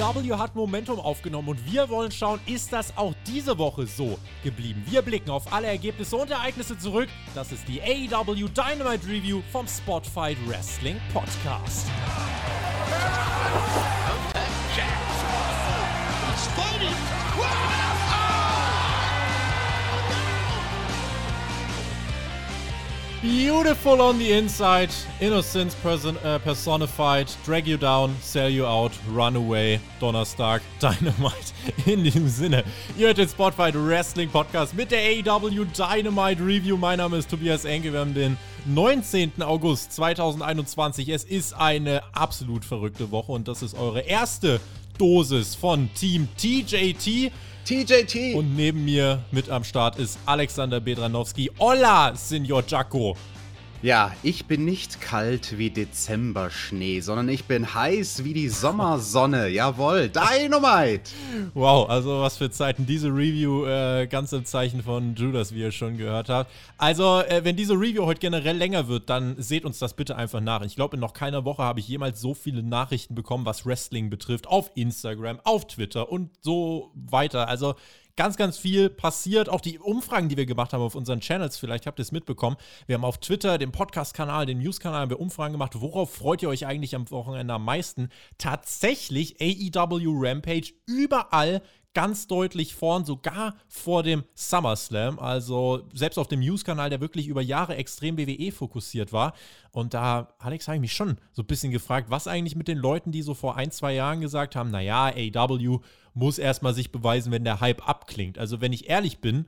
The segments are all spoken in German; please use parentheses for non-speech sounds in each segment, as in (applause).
AEW hat Momentum aufgenommen und wir wollen schauen, ist das auch diese Woche so geblieben? Wir blicken auf alle Ergebnisse und Ereignisse zurück. Das ist die AEW Dynamite Review vom Spotfight Wrestling Podcast. Beautiful on the inside, innocence person, äh, personified, drag you down, sell you out, run away, Donnerstag, (laughs) Dynamite. In diesem Sinne, ihr hört den Spotfight Wrestling Podcast mit der AEW Dynamite Review. Mein Name ist Tobias Enke. Wir haben den 19. August 2021. Es ist eine absolut verrückte Woche und das ist eure erste Dosis von Team TJT. TJT. Und neben mir mit am Start ist Alexander Bedranowski. Hola, Signor Jaco. Ja, ich bin nicht kalt wie Dezemberschnee, sondern ich bin heiß wie die Sommersonne. (laughs) Jawohl, Dynamite! Wow, also was für Zeiten. Diese Review äh, ganz im Zeichen von Judas, wie ihr schon gehört habt. Also, äh, wenn diese Review heute generell länger wird, dann seht uns das bitte einfach nach. Ich glaube, in noch keiner Woche habe ich jemals so viele Nachrichten bekommen, was Wrestling betrifft, auf Instagram, auf Twitter und so weiter. Also, ganz, ganz viel passiert. Auch die Umfragen, die wir gemacht haben auf unseren Channels, vielleicht habt ihr es mitbekommen. Wir haben auf Twitter, dem Podcast-Kanal, dem News-Kanal, haben wir Umfragen gemacht. Worauf freut ihr euch eigentlich am Wochenende am meisten? Tatsächlich AEW Rampage überall ganz deutlich vorn, sogar vor dem SummerSlam. Also selbst auf dem News-Kanal, der wirklich über Jahre extrem WWE fokussiert war. Und da, Alex, habe ich mich schon so ein bisschen gefragt, was eigentlich mit den Leuten, die so vor ein, zwei Jahren gesagt haben, naja, AEW muss erstmal sich beweisen, wenn der Hype abklingt. Also wenn ich ehrlich bin,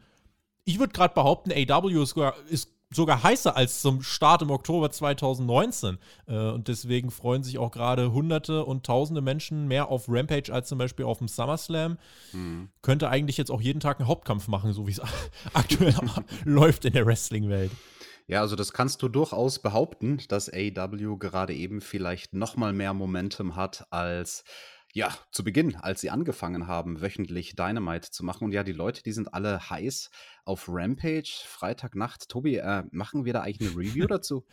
ich würde gerade behaupten, AEW ist, ist sogar heißer als zum Start im Oktober 2019. Äh, und deswegen freuen sich auch gerade Hunderte und Tausende Menschen mehr auf Rampage als zum Beispiel auf dem SummerSlam. Mhm. Könnte eigentlich jetzt auch jeden Tag einen Hauptkampf machen, so wie es (laughs) aktuell (laughs) läuft in der Wrestling-Welt. Ja, also das kannst du durchaus behaupten, dass AEW gerade eben vielleicht noch mal mehr Momentum hat als ja, zu Beginn, als sie angefangen haben, wöchentlich Dynamite zu machen. Und ja, die Leute, die sind alle heiß auf Rampage, Freitagnacht. Tobi, äh, machen wir da eigentlich eine Review (laughs) dazu?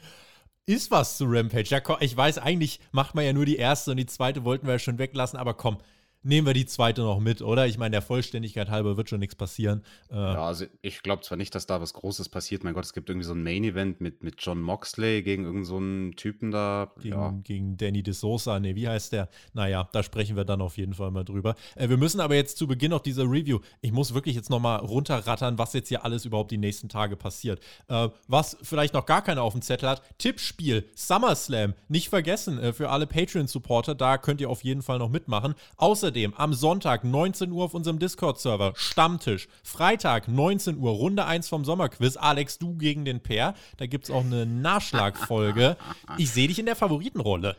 Ist was zu Rampage. Ja, ich weiß, eigentlich macht man ja nur die erste und die zweite wollten wir ja schon weglassen, aber komm, nehmen wir die zweite noch mit, oder? Ich meine, der Vollständigkeit halber wird schon nichts passieren. Äh, ja, also ich glaube zwar nicht, dass da was Großes passiert. Mein Gott, es gibt irgendwie so ein Main-Event mit, mit John Moxley gegen irgendeinen so Typen da. Gegen, ja. gegen Danny DeSosa. Nee, wie heißt der? Naja, da sprechen wir dann auf jeden Fall mal drüber. Äh, wir müssen aber jetzt zu Beginn noch dieser Review, ich muss wirklich jetzt nochmal runterrattern, was jetzt hier alles überhaupt die nächsten Tage passiert. Äh, was vielleicht noch gar keiner auf dem Zettel hat, Tippspiel, SummerSlam, nicht vergessen, äh, für alle Patreon-Supporter, da könnt ihr auf jeden Fall noch mitmachen. Außerdem Außerdem am Sonntag 19 Uhr auf unserem Discord-Server Stammtisch. Freitag 19 Uhr Runde 1 vom Sommerquiz. Alex, du gegen den Pair. Da gibt es auch eine Nachschlagfolge. Ich sehe dich in der Favoritenrolle.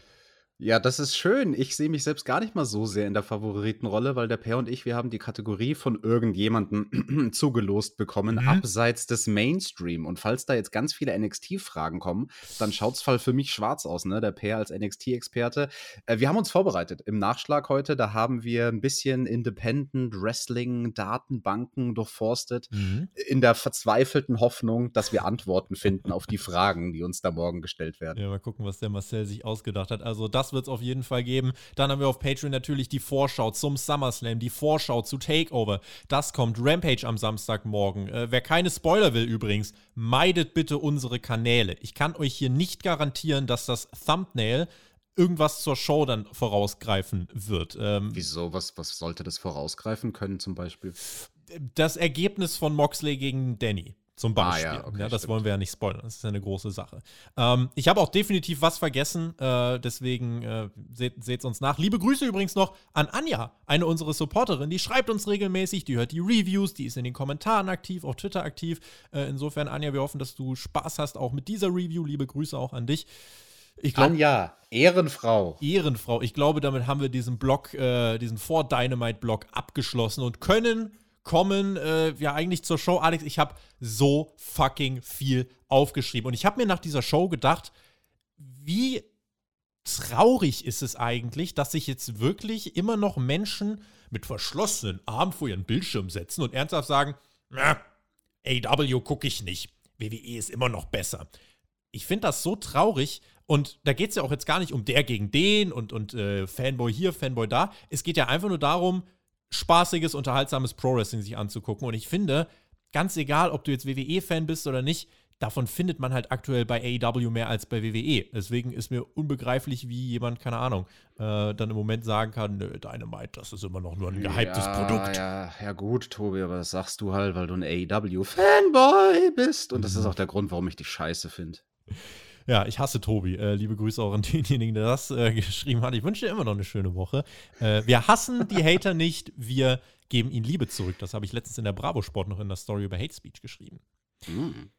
Ja, das ist schön. Ich sehe mich selbst gar nicht mal so sehr in der Favoritenrolle, weil der Per und ich, wir haben die Kategorie von irgendjemandem (clears throat) zugelost bekommen, mhm. abseits des Mainstream. Und falls da jetzt ganz viele NXT-Fragen kommen, dann schaut's Fall für mich schwarz aus, ne? Der Per als NXT-Experte. Äh, wir haben uns vorbereitet im Nachschlag heute. Da haben wir ein bisschen Independent Wrestling, Datenbanken durchforstet, mhm. in der verzweifelten Hoffnung, dass wir Antworten finden auf die (laughs) Fragen, die uns da morgen gestellt werden. Ja, mal gucken, was der Marcel sich ausgedacht hat. Also das das wird es auf jeden Fall geben. Dann haben wir auf Patreon natürlich die Vorschau zum SummerSlam, die Vorschau zu Takeover. Das kommt Rampage am Samstagmorgen. Äh, wer keine Spoiler will übrigens, meidet bitte unsere Kanäle. Ich kann euch hier nicht garantieren, dass das Thumbnail irgendwas zur Show dann vorausgreifen wird. Ähm, Wieso? Was, was sollte das vorausgreifen können zum Beispiel? Das Ergebnis von Moxley gegen Danny. Zum Beispiel. Ah, ja, okay, ja, das stimmt. wollen wir ja nicht spoilern. Das ist ja eine große Sache. Ähm, ich habe auch definitiv was vergessen. Äh, deswegen äh, seht es uns nach. Liebe Grüße übrigens noch an Anja, eine unserer Supporterinnen. Die schreibt uns regelmäßig, die hört die Reviews, die ist in den Kommentaren aktiv, auf Twitter aktiv. Äh, insofern, Anja, wir hoffen, dass du Spaß hast auch mit dieser Review. Liebe Grüße auch an dich. Glaub, Anja, Ehrenfrau. Ehrenfrau. Ich glaube, damit haben wir diesen Block, äh, diesen Vor-Dynamite-Block abgeschlossen und können kommen äh, ja eigentlich zur Show. Alex, ich habe so fucking viel aufgeschrieben. Und ich habe mir nach dieser Show gedacht, wie traurig ist es eigentlich, dass sich jetzt wirklich immer noch Menschen mit verschlossenen Armen vor ihren Bildschirm setzen und ernsthaft sagen, AW gucke ich nicht. WWE ist immer noch besser. Ich finde das so traurig Und da geht es ja auch jetzt gar nicht um der gegen den und, und äh, Fanboy hier, Fanboy da. Es geht ja einfach nur darum, spaßiges, unterhaltsames Pro-Wrestling sich anzugucken. Und ich finde, ganz egal, ob du jetzt WWE-Fan bist oder nicht, davon findet man halt aktuell bei AEW mehr als bei WWE. Deswegen ist mir unbegreiflich, wie jemand, keine Ahnung, äh, dann im Moment sagen kann, nö, Dynamite, das ist immer noch nur ein gehyptes ja, Produkt. Ja, ja gut, Tobi, aber das sagst du halt, weil du ein AEW-Fanboy bist. Und das ist mhm. auch der Grund, warum ich dich scheiße finde. Ja, ich hasse Tobi. Äh, liebe Grüße auch an (laughs) denjenigen, der das äh, geschrieben hat. Ich wünsche dir immer noch eine schöne Woche. Äh, wir hassen die Hater nicht, wir geben ihnen Liebe zurück. Das habe ich letztens in der Bravo Sport noch in der Story über Hate Speech geschrieben. Mhm.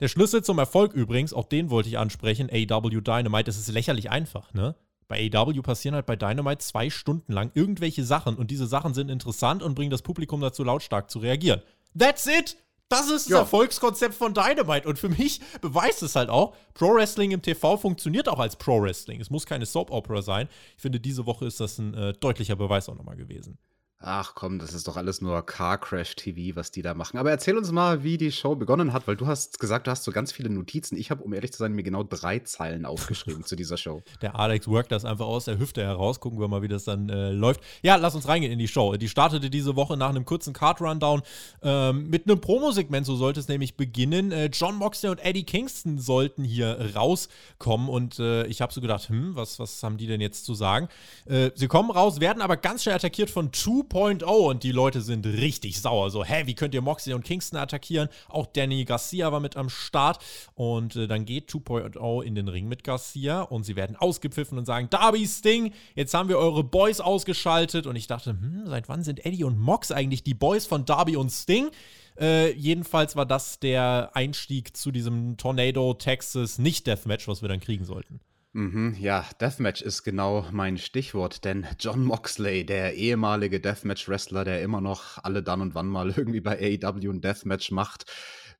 Der Schlüssel zum Erfolg übrigens, auch den wollte ich ansprechen, AW Dynamite, das ist lächerlich einfach, ne? Bei AW passieren halt bei Dynamite zwei Stunden lang irgendwelche Sachen und diese Sachen sind interessant und bringen das Publikum dazu, lautstark zu reagieren. That's it! Das ist das ja. Erfolgskonzept von Dynamite. Und für mich beweist es halt auch, Pro Wrestling im TV funktioniert auch als Pro Wrestling. Es muss keine Soap Opera sein. Ich finde, diese Woche ist das ein äh, deutlicher Beweis auch nochmal gewesen. Ach komm, das ist doch alles nur Car Crash TV, was die da machen. Aber erzähl uns mal, wie die Show begonnen hat, weil du hast gesagt, du hast so ganz viele Notizen. Ich habe, um ehrlich zu sein, mir genau drei Zeilen (laughs) aufgeschrieben zu dieser Show. Der Alex workt das einfach aus der Hüfte heraus. Gucken wir mal, wie das dann äh, läuft. Ja, lass uns reingehen in die Show. Die startete diese Woche nach einem kurzen Card-Rundown ähm, mit einem Promosegment. So sollte es nämlich beginnen. Äh, John Moxley und Eddie Kingston sollten hier rauskommen. Und äh, ich habe so gedacht, hm, was, was haben die denn jetzt zu sagen? Äh, sie kommen raus, werden aber ganz schnell attackiert von Two 2.0 und die Leute sind richtig sauer. So, hä, wie könnt ihr Moxley und Kingston attackieren? Auch Danny Garcia war mit am Start und äh, dann geht 2.0 in den Ring mit Garcia und sie werden ausgepfiffen und sagen, Darby Sting, jetzt haben wir eure Boys ausgeschaltet und ich dachte, hm, seit wann sind Eddie und Mox eigentlich die Boys von Darby und Sting? Äh, jedenfalls war das der Einstieg zu diesem Tornado Texas Nicht-Deathmatch, was wir dann kriegen sollten. Mhm, ja, Deathmatch ist genau mein Stichwort, denn John Moxley, der ehemalige Deathmatch-Wrestler, der immer noch alle dann und wann mal (laughs) irgendwie bei AEW ein Deathmatch macht,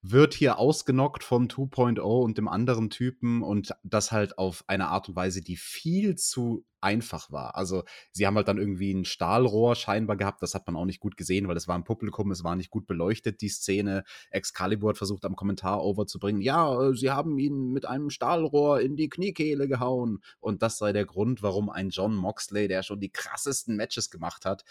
wird hier ausgenockt von 2.0 und dem anderen Typen und das halt auf eine Art und Weise, die viel zu einfach war. Also sie haben halt dann irgendwie ein Stahlrohr scheinbar gehabt, das hat man auch nicht gut gesehen, weil es war im Publikum, es war nicht gut beleuchtet, die Szene. Excalibur hat versucht am Kommentar overzubringen, ja, äh, sie haben ihn mit einem Stahlrohr in die Kniekehle gehauen und das sei der Grund, warum ein John Moxley, der schon die krassesten Matches gemacht hat,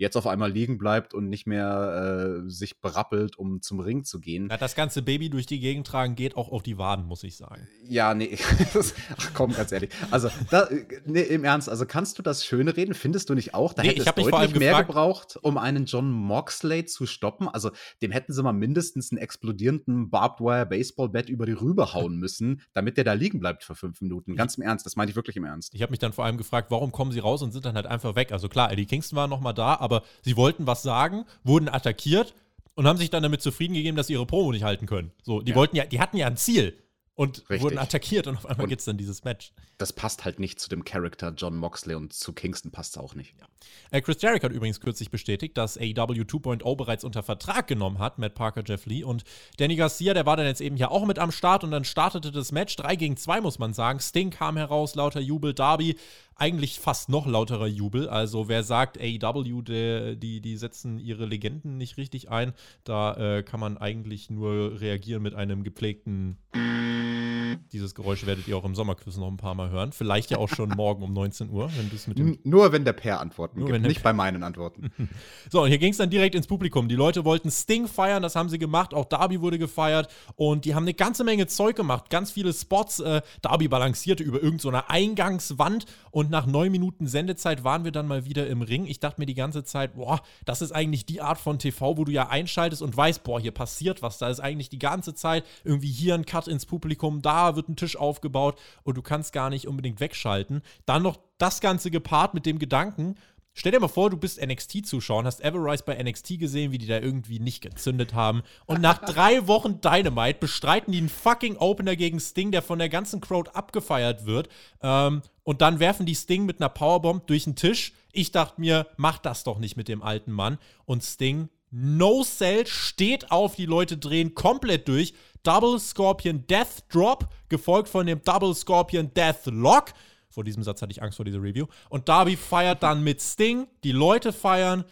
jetzt auf einmal liegen bleibt und nicht mehr äh, sich berappelt, um zum Ring zu gehen. Ja, das ganze Baby durch die Gegend tragen geht auch auf die Waden, muss ich sagen. Ja, nee. (laughs) Ach komm, ganz ehrlich. Also, da, nee, im Ernst, also kannst du das schöne reden? Findest du nicht auch? Da nee, hätte es deutlich mehr gefragt, gebraucht, um einen John Moxley zu stoppen. Also, dem hätten sie mal mindestens einen explodierenden Barbed Wire Baseball Bat über die Rübe hauen müssen, damit der da liegen bleibt für fünf Minuten. Ganz im Ernst, das meine ich wirklich im Ernst. Ich habe mich dann vor allem gefragt, warum kommen sie raus und sind dann halt einfach weg? Also klar, Eddie Kingston war noch mal da, aber aber sie wollten was sagen, wurden attackiert und haben sich dann damit zufrieden gegeben, dass sie ihre Promo nicht halten können. So, die ja. wollten ja, die hatten ja ein Ziel und Richtig. wurden attackiert und auf einmal gibt es dann dieses Match. Das passt halt nicht zu dem Charakter John Moxley und zu Kingston passt es auch nicht. Ja. Äh, Chris Jericho hat übrigens kürzlich bestätigt, dass AEW 2.0 bereits unter Vertrag genommen hat, Matt Parker, Jeff Lee und Danny Garcia, der war dann jetzt eben ja auch mit am Start und dann startete das Match 3 gegen 2, muss man sagen. Sting kam heraus, lauter Jubel, Darby eigentlich fast noch lauterer Jubel. Also wer sagt, AEW, die, die setzen ihre Legenden nicht richtig ein, da äh, kann man eigentlich nur reagieren mit einem gepflegten dieses Geräusch werdet ihr auch im Sommerquiz noch ein paar Mal hören. Vielleicht ja auch schon morgen um 19 Uhr, wenn du es mit dem Nur wenn der Per Antworten gibt, nicht bei meinen Antworten. (laughs) so, und hier ging es dann direkt ins Publikum. Die Leute wollten Sting feiern, das haben sie gemacht. Auch Darby wurde gefeiert. Und die haben eine ganze Menge Zeug gemacht. Ganz viele Spots. Äh, Darby balancierte über irgendeine so Eingangswand. Und nach neun Minuten Sendezeit waren wir dann mal wieder im Ring. Ich dachte mir die ganze Zeit, boah, das ist eigentlich die Art von TV, wo du ja einschaltest und weißt, boah, hier passiert was. Da ist eigentlich die ganze Zeit irgendwie hier ein Cut ins Publikum, da wird ein Tisch aufgebaut und du kannst gar nicht unbedingt wegschalten. Dann noch das Ganze gepaart mit dem Gedanken, Stell dir mal vor, du bist NXT-Zuschauer und hast Everrise bei NXT gesehen, wie die da irgendwie nicht gezündet haben. Und nach (laughs) drei Wochen Dynamite bestreiten die einen fucking Opener gegen Sting, der von der ganzen Crowd abgefeiert wird. Ähm, und dann werfen die Sting mit einer Powerbomb durch den Tisch. Ich dachte mir, mach das doch nicht mit dem alten Mann. Und Sting, no sell, steht auf, die Leute drehen komplett durch. Double Scorpion Death Drop, gefolgt von dem Double Scorpion Death Lock. Vor diesem Satz hatte ich Angst vor dieser Review. Und Darby feiert dann mit Sting, die Leute feiern.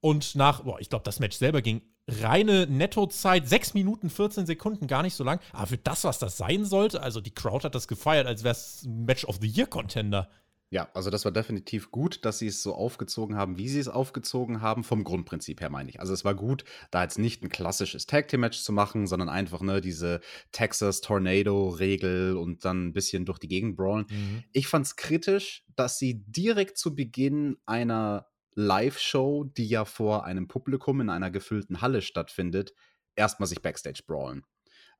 Und nach, boah, ich glaube, das Match selber ging reine Nettozeit, 6 Minuten 14 Sekunden, gar nicht so lang. Aber für das, was das sein sollte, also die Crowd hat das gefeiert, als wäre es Match of the Year Contender. Ja, also das war definitiv gut, dass sie es so aufgezogen haben, wie sie es aufgezogen haben, vom Grundprinzip her meine ich. Also es war gut, da jetzt nicht ein klassisches Tag Team Match zu machen, sondern einfach ne diese Texas Tornado Regel und dann ein bisschen durch die Gegend brawlen. Mhm. Ich fand es kritisch, dass sie direkt zu Beginn einer Live-Show, die ja vor einem Publikum in einer gefüllten Halle stattfindet, erstmal sich Backstage brawlen.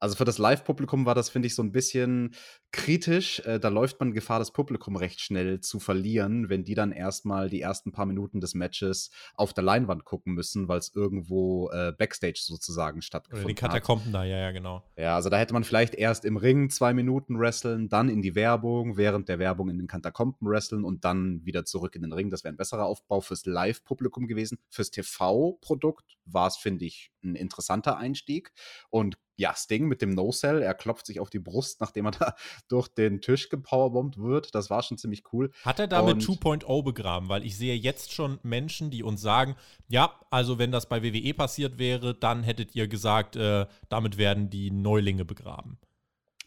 Also für das Live-Publikum war das, finde ich, so ein bisschen kritisch. Äh, da läuft man Gefahr, das Publikum recht schnell zu verlieren, wenn die dann erstmal die ersten paar Minuten des Matches auf der Leinwand gucken müssen, weil es irgendwo äh, Backstage sozusagen stattgefunden hat. Oder die Katakomben da, ja, ja, genau. Ja, also da hätte man vielleicht erst im Ring zwei Minuten wresteln, dann in die Werbung, während der Werbung in den Katakomben wresteln und dann wieder zurück in den Ring. Das wäre ein besserer Aufbau fürs Live-Publikum gewesen. Fürs TV-Produkt war es, finde ich, ein interessanter Einstieg. Und ja, Sting mit dem No-Cell, er klopft sich auf die Brust, nachdem er (laughs) da durch den Tisch gepowerbombt wird. Das war schon ziemlich cool. Hat er damit 2.0 begraben? Weil ich sehe jetzt schon Menschen, die uns sagen, ja, also wenn das bei WWE passiert wäre, dann hättet ihr gesagt, äh, damit werden die Neulinge begraben.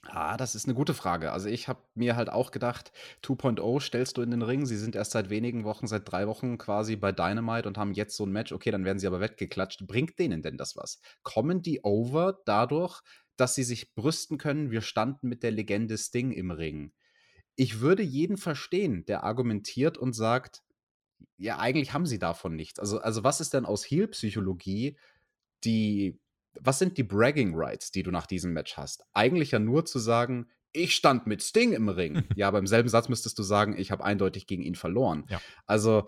Ah, das ist eine gute Frage. Also, ich habe mir halt auch gedacht, 2.0 stellst du in den Ring. Sie sind erst seit wenigen Wochen, seit drei Wochen quasi bei Dynamite und haben jetzt so ein Match. Okay, dann werden sie aber weggeklatscht. Bringt denen denn das was? Kommen die over dadurch, dass sie sich brüsten können, wir standen mit der Legende Sting im Ring? Ich würde jeden verstehen, der argumentiert und sagt, ja, eigentlich haben sie davon nichts. Also also, was ist denn aus Heel-Psychologie die was sind die Bragging Rights, die du nach diesem Match hast? Eigentlich ja nur zu sagen, ich stand mit Sting im Ring. (laughs) ja, aber im selben Satz müsstest du sagen, ich habe eindeutig gegen ihn verloren. Ja. Also,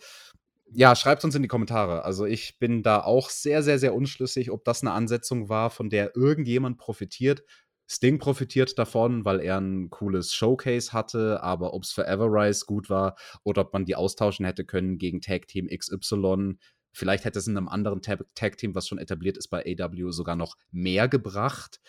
ja, schreibt uns in die Kommentare. Also, ich bin da auch sehr, sehr, sehr unschlüssig, ob das eine Ansetzung war, von der irgendjemand profitiert. Sting profitiert davon, weil er ein cooles Showcase hatte, aber ob es für Everrise gut war oder ob man die austauschen hätte können gegen Tag Team XY, Vielleicht hätte es in einem anderen Tag-Team, was schon etabliert ist bei AW, sogar noch mehr gebracht.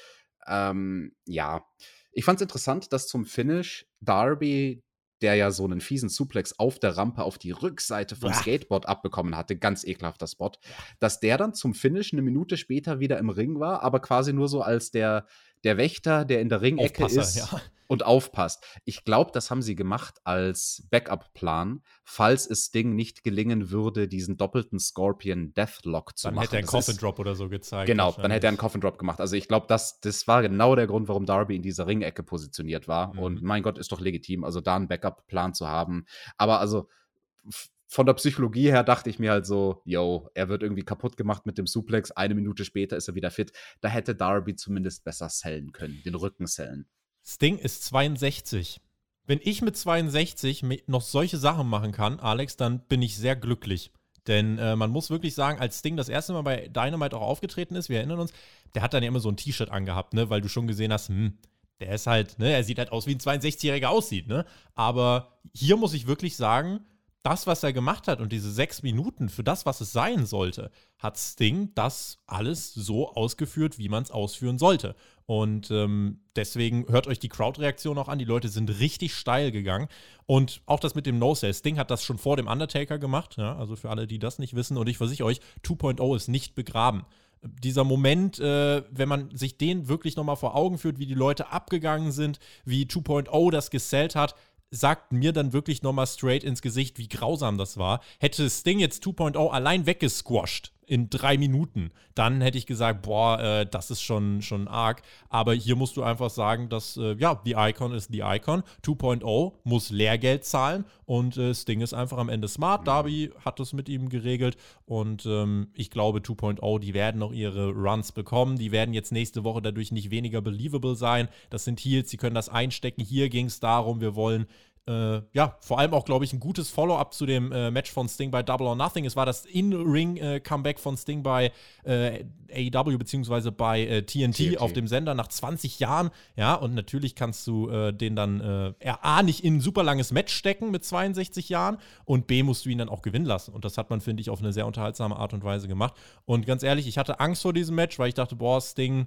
Ähm, ja, ich fand es interessant, dass zum Finish Darby, der ja so einen fiesen Suplex auf der Rampe auf die Rückseite vom ja. Skateboard abbekommen hatte, ganz ekelhafter Spot, dass der dann zum Finish eine Minute später wieder im Ring war, aber quasi nur so als der, der Wächter, der in der Ringecke ist. Ja und aufpasst. Ich glaube, das haben sie gemacht als Backup-Plan, falls es Ding nicht gelingen würde, diesen doppelten Scorpion Deathlock zu dann machen. Dann hätte er einen Coffin Drop oder so gezeigt. Genau, dann hätte er einen Coffin Drop gemacht. Also ich glaube, das, das war genau der Grund, warum Darby in dieser Ringecke positioniert war. Mhm. Und mein Gott, ist doch legitim, also da einen Backup-Plan zu haben. Aber also von der Psychologie her dachte ich mir halt so, yo, er wird irgendwie kaputt gemacht mit dem Suplex, eine Minute später ist er wieder fit. Da hätte Darby zumindest besser sellen können, den Rücken sellen. Sting ist 62. Wenn ich mit 62 noch solche Sachen machen kann, Alex, dann bin ich sehr glücklich. Denn äh, man muss wirklich sagen, als Sting das erste Mal bei Dynamite auch aufgetreten ist, wir erinnern uns, der hat dann ja immer so ein T-Shirt angehabt, ne, weil du schon gesehen hast, hm, der ist halt, ne, er sieht halt aus, wie ein 62-Jähriger aussieht, ne? Aber hier muss ich wirklich sagen, das, was er gemacht hat und diese sechs Minuten für das, was es sein sollte, hat Sting das alles so ausgeführt, wie man es ausführen sollte. Und ähm, deswegen hört euch die Crowd-Reaktion auch an. Die Leute sind richtig steil gegangen. Und auch das mit dem No-Sale. Sting hat das schon vor dem Undertaker gemacht. Ja? Also für alle, die das nicht wissen. Und ich versichere euch, 2.0 ist nicht begraben dieser Moment, äh, wenn man sich den wirklich nochmal vor Augen führt, wie die Leute abgegangen sind, wie 2.0 das gesellt hat, sagt mir dann wirklich nochmal straight ins Gesicht, wie grausam das war. Hätte Sting jetzt 2.0 allein weggesquasht in drei Minuten, dann hätte ich gesagt, boah, äh, das ist schon, schon arg. Aber hier musst du einfach sagen, dass, äh, ja, die Icon ist die Icon. 2.0 muss Lehrgeld zahlen und äh, Sting ist einfach am Ende smart. Darby hat das mit ihm geregelt und ähm, ich glaube, 2.0, die werden noch ihre Runs bekommen. Die werden jetzt nächste Woche dadurch nicht weniger believable sein. Das sind Heels, sie können das einstecken. Hier ging es darum, wir wollen äh, ja, vor allem auch, glaube ich, ein gutes Follow-up zu dem äh, Match von Sting bei Double or Nothing. Es war das In-Ring-Comeback äh, von Sting bei äh, AEW beziehungsweise bei TNT, TNT, auf dem Sender nach 20 Jahren. Ja, und natürlich kannst du äh, den dann äh, A, nicht in ein super langes Match stecken mit 62 Jahren und B, musst du ihn dann auch gewinnen lassen. Und das hat man, finde ich, auf eine sehr unterhaltsame Art und Weise gemacht. Und ganz ehrlich, ich hatte Angst vor diesem Match, weil ich dachte, boah, Sting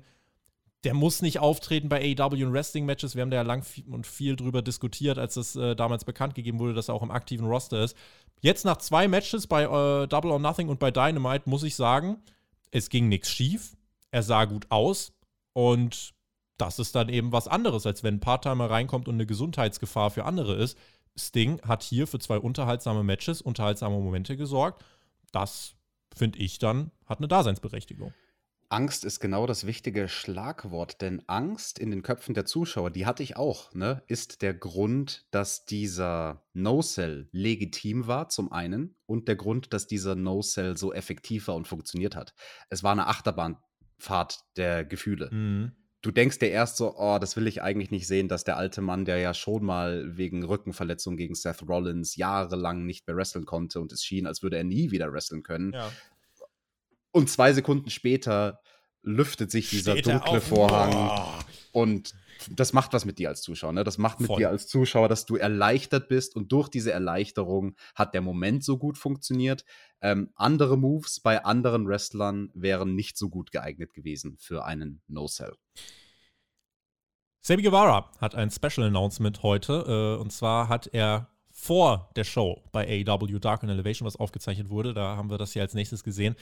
der muss nicht auftreten bei AEW und Wrestling-Matches. Wir haben da ja lang und viel drüber diskutiert, als das äh, damals bekannt gegeben wurde, dass er auch im aktiven Roster ist. Jetzt nach zwei Matches bei äh, Double or Nothing und bei Dynamite muss ich sagen, es ging nichts schief, er sah gut aus und das ist dann eben was anderes, als wenn ein Part-Timer reinkommt und eine Gesundheitsgefahr für andere ist. Sting hat hier für zwei unterhaltsame Matches, unterhaltsame Momente gesorgt. Das, finde ich dann, hat eine Daseinsberechtigung. Angst ist genau das wichtige Schlagwort, denn Angst in den Köpfen der Zuschauer, die hatte ich auch, ne, ist der Grund, dass dieser No-Cell legitim war, zum einen, und der Grund, dass dieser No-Cell so effektiv war und funktioniert hat. Es war eine Achterbahnfahrt der Gefühle. Mhm. Du denkst dir erst so, oh, das will ich eigentlich nicht sehen, dass der alte Mann, der ja schon mal wegen Rückenverletzung gegen Seth Rollins jahrelang nicht mehr wresteln konnte und es schien, als würde er nie wieder wresteln können, ja und zwei Sekunden später lüftet sich dieser Steht dunkle Vorhang. Boah. Und das macht was mit dir als Zuschauer. Ne? Das macht mit Voll. dir als Zuschauer, dass du erleichtert bist. Und durch diese Erleichterung hat der Moment so gut funktioniert. Ähm, andere Moves bei anderen Wrestlern wären nicht so gut geeignet gewesen für einen No-Cell. Sammy Guevara hat ein Special Announcement heute. Äh, und zwar hat er vor der Show bei AEW Dark and Elevation, was aufgezeichnet wurde, da haben wir das hier als nächstes gesehen,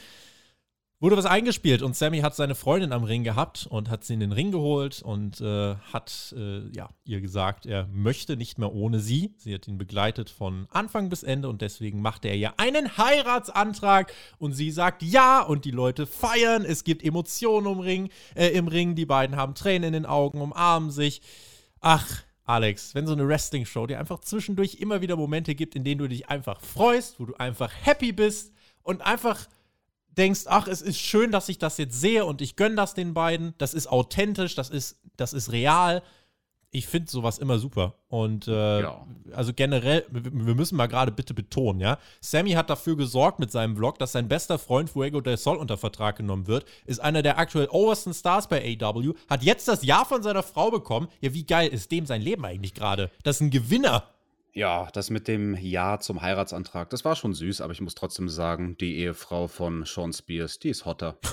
wurde was eingespielt und Sammy hat seine Freundin am Ring gehabt und hat sie in den Ring geholt und äh, hat äh, ja, ihr gesagt, er möchte nicht mehr ohne sie. Sie hat ihn begleitet von Anfang bis Ende und deswegen macht er ihr einen Heiratsantrag und sie sagt ja und die Leute feiern. Es gibt Emotionen im Ring, äh, im Ring. Die beiden haben Tränen in den Augen, umarmen sich. Ach, Alex, wenn so eine Wrestling-Show dir einfach zwischendurch immer wieder Momente gibt, in denen du dich einfach freust, wo du einfach happy bist und einfach denkst, ach, es ist schön, dass ich das jetzt sehe und ich gönne das den beiden. Das ist authentisch, das ist, das ist real. Ich finde sowas immer super. Und äh, ja. also generell, wir müssen mal gerade bitte betonen, ja. Sammy hat dafür gesorgt mit seinem Vlog, dass sein bester Freund Fuego del Sol unter Vertrag genommen wird, ist einer der aktuell obersten Stars bei AW, hat jetzt das Ja von seiner Frau bekommen. Ja, wie geil ist dem sein Leben eigentlich gerade? Das ist ein Gewinner. Ja, das mit dem Ja zum Heiratsantrag, das war schon süß, aber ich muss trotzdem sagen, die Ehefrau von Sean Spears, die ist hotter. (laughs)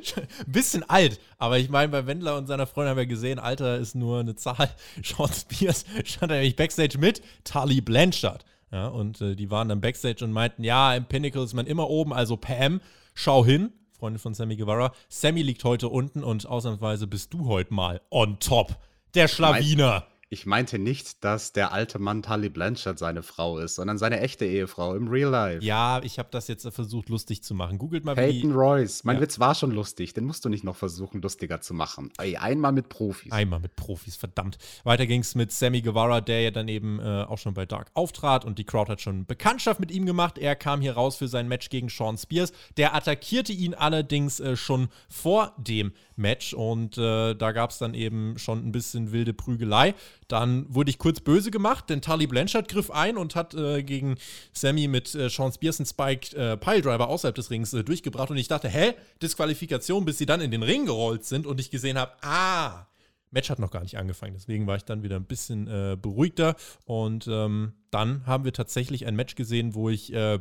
(laughs) Bisschen alt, aber ich meine, bei Wendler und seiner Freundin haben wir gesehen, Alter ist nur eine Zahl. (laughs) Sean Spears stand nämlich Backstage mit Tali Blanchard. Ja, und äh, die waren dann Backstage und meinten, ja, im Pinnacle ist man immer oben, also Pam, schau hin, Freundin von Sammy Guevara. Sammy liegt heute unten und ausnahmsweise bist du heute mal on top der Schlawiner. Ich meinte nicht, dass der alte Mann Tully Blanchard seine Frau ist, sondern seine echte Ehefrau im Real Life. Ja, ich habe das jetzt versucht, lustig zu machen. Googelt mal, Peyton wie Royce. Mein ja. Witz war schon lustig. Den musst du nicht noch versuchen, lustiger zu machen. Ey, einmal mit Profis. Einmal mit Profis, verdammt. Weiter ging es mit Sammy Guevara, der ja dann eben äh, auch schon bei Dark auftrat und die Crowd hat schon Bekanntschaft mit ihm gemacht. Er kam hier raus für sein Match gegen Sean Spears. Der attackierte ihn allerdings äh, schon vor dem Match und äh, da gab es dann eben schon ein bisschen wilde Prügelei. Dann wurde ich kurz böse gemacht, denn Tully Blanchard griff ein und hat äh, gegen Sammy mit äh, Sean Spears einen Spike äh, Piledriver außerhalb des Rings äh, durchgebracht und ich dachte, hä, Disqualifikation, bis sie dann in den Ring gerollt sind und ich gesehen habe, ah, Match hat noch gar nicht angefangen, deswegen war ich dann wieder ein bisschen äh, beruhigter und ähm, dann haben wir tatsächlich ein Match gesehen, wo ich äh,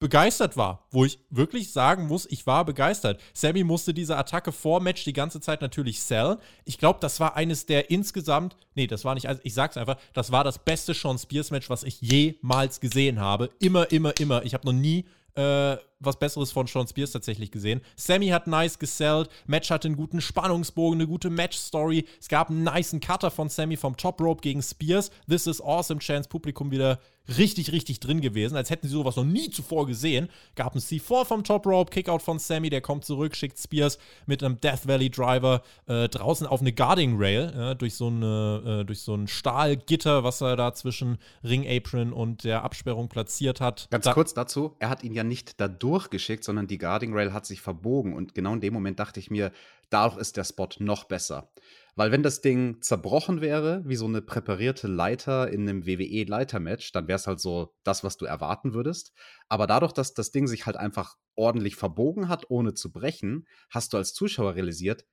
begeistert war, wo ich wirklich sagen muss, ich war begeistert. Sammy musste diese Attacke vor Match die ganze Zeit natürlich sell. Ich glaube, das war eines der insgesamt, nee, das war nicht, also ich sag's einfach, das war das beste Sean Spears Match, was ich jemals gesehen habe. Immer, immer, immer. Ich habe noch nie äh, was Besseres von Sean Spears tatsächlich gesehen. Sammy hat nice gesellt, Match hatte einen guten Spannungsbogen, eine gute Match-Story. Es gab einen niceen Cutter von Sammy vom Top Rope gegen Spears. This is awesome, Chance Publikum wieder richtig, richtig drin gewesen, als hätten sie sowas noch nie zuvor gesehen. Gab ein C4 vom Top Rope, Kickout von Sammy, der kommt zurück, schickt Spears mit einem Death Valley Driver äh, draußen auf eine Guarding Rail, ja, durch, so eine, äh, durch so ein Stahlgitter, was er da zwischen Ring Apron und der Absperrung platziert hat. Ganz da kurz dazu, er hat ihn ja nicht da durchgeschickt, sondern die Guarding Rail hat sich verbogen und genau in dem Moment dachte ich mir, dadurch ist der Spot noch besser. Weil wenn das Ding zerbrochen wäre, wie so eine präparierte Leiter in einem WWE-Leitermatch, dann wäre es halt so das, was du erwarten würdest. Aber dadurch, dass das Ding sich halt einfach ordentlich verbogen hat, ohne zu brechen, hast du als Zuschauer realisiert,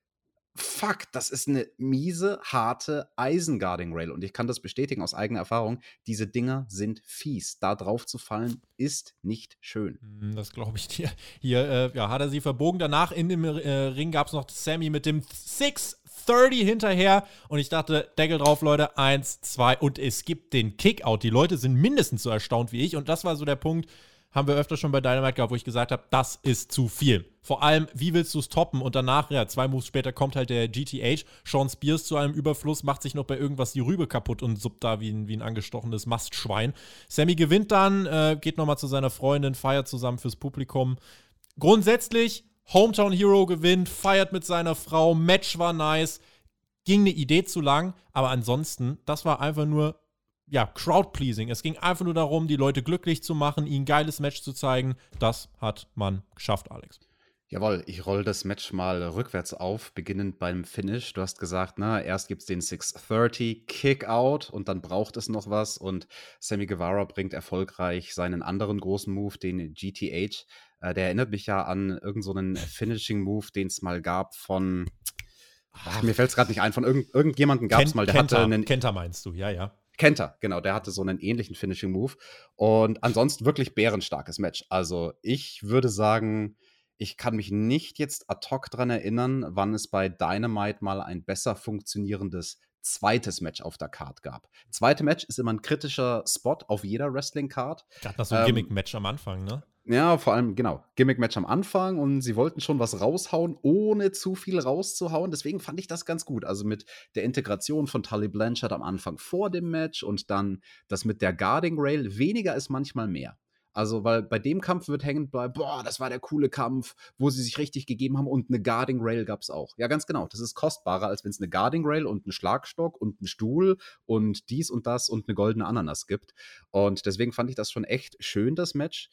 fuck, das ist eine miese, harte Eisenguarding-Rail. Und ich kann das bestätigen aus eigener Erfahrung. Diese Dinger sind fies. Da drauf zu fallen, ist nicht schön. Hm, das glaube ich (laughs) dir. Hier äh, ja, hat er sie verbogen. Danach in dem äh, Ring gab es noch Sammy mit dem Six 30 hinterher und ich dachte, Deckel drauf, Leute, eins, zwei und es gibt den Kickout. Die Leute sind mindestens so erstaunt wie ich und das war so der Punkt, haben wir öfter schon bei Dynamite gehabt, wo ich gesagt habe, das ist zu viel. Vor allem, wie willst du es toppen? Und danach, ja, zwei Moves später kommt halt der GTH. Sean Spears zu einem Überfluss, macht sich noch bei irgendwas die Rübe kaputt und suppt da wie ein, wie ein angestochenes Mastschwein. Sammy gewinnt dann, äh, geht nochmal zu seiner Freundin, feiert zusammen fürs Publikum. Grundsätzlich, Hometown Hero gewinnt, feiert mit seiner Frau, Match war nice, ging eine Idee zu lang, aber ansonsten, das war einfach nur ja, Crowd-pleasing. Es ging einfach nur darum, die Leute glücklich zu machen, ihnen ein geiles Match zu zeigen. Das hat man geschafft, Alex. Jawohl, ich roll das Match mal rückwärts auf, beginnend beim Finish. Du hast gesagt, na, erst gibt es den 630 Kick-Out und dann braucht es noch was und Sammy Guevara bringt erfolgreich seinen anderen großen Move, den GTH. Äh, der erinnert mich ja an irgendeinen so Finishing-Move, den es mal gab von, ach, mir fällt es gerade nicht ein, von irgend, irgendjemandem gab es mal, der Kenta, hatte einen. Kenta meinst du, ja, ja. Kenta, genau, der hatte so einen ähnlichen Finishing Move. Und ansonsten wirklich bärenstarkes Match. Also ich würde sagen, ich kann mich nicht jetzt ad hoc dran erinnern, wann es bei Dynamite mal ein besser funktionierendes zweites Match auf der Card gab. Zweite Match ist immer ein kritischer Spot auf jeder Wrestling-Card. Gerade nach so einem ähm, Gimmick-Match am Anfang, ne? Ja, vor allem, genau, Gimmick-Match am Anfang und sie wollten schon was raushauen, ohne zu viel rauszuhauen. Deswegen fand ich das ganz gut. Also mit der Integration von Tully Blanchard am Anfang vor dem Match und dann das mit der Guarding Rail. Weniger ist manchmal mehr. Also, weil bei dem Kampf wird hängen bleiben, boah, das war der coole Kampf, wo sie sich richtig gegeben haben und eine Guarding Rail gab es auch. Ja, ganz genau. Das ist kostbarer, als wenn es eine Guarding Rail und einen Schlagstock und einen Stuhl und dies und das und eine goldene Ananas gibt. Und deswegen fand ich das schon echt schön, das Match.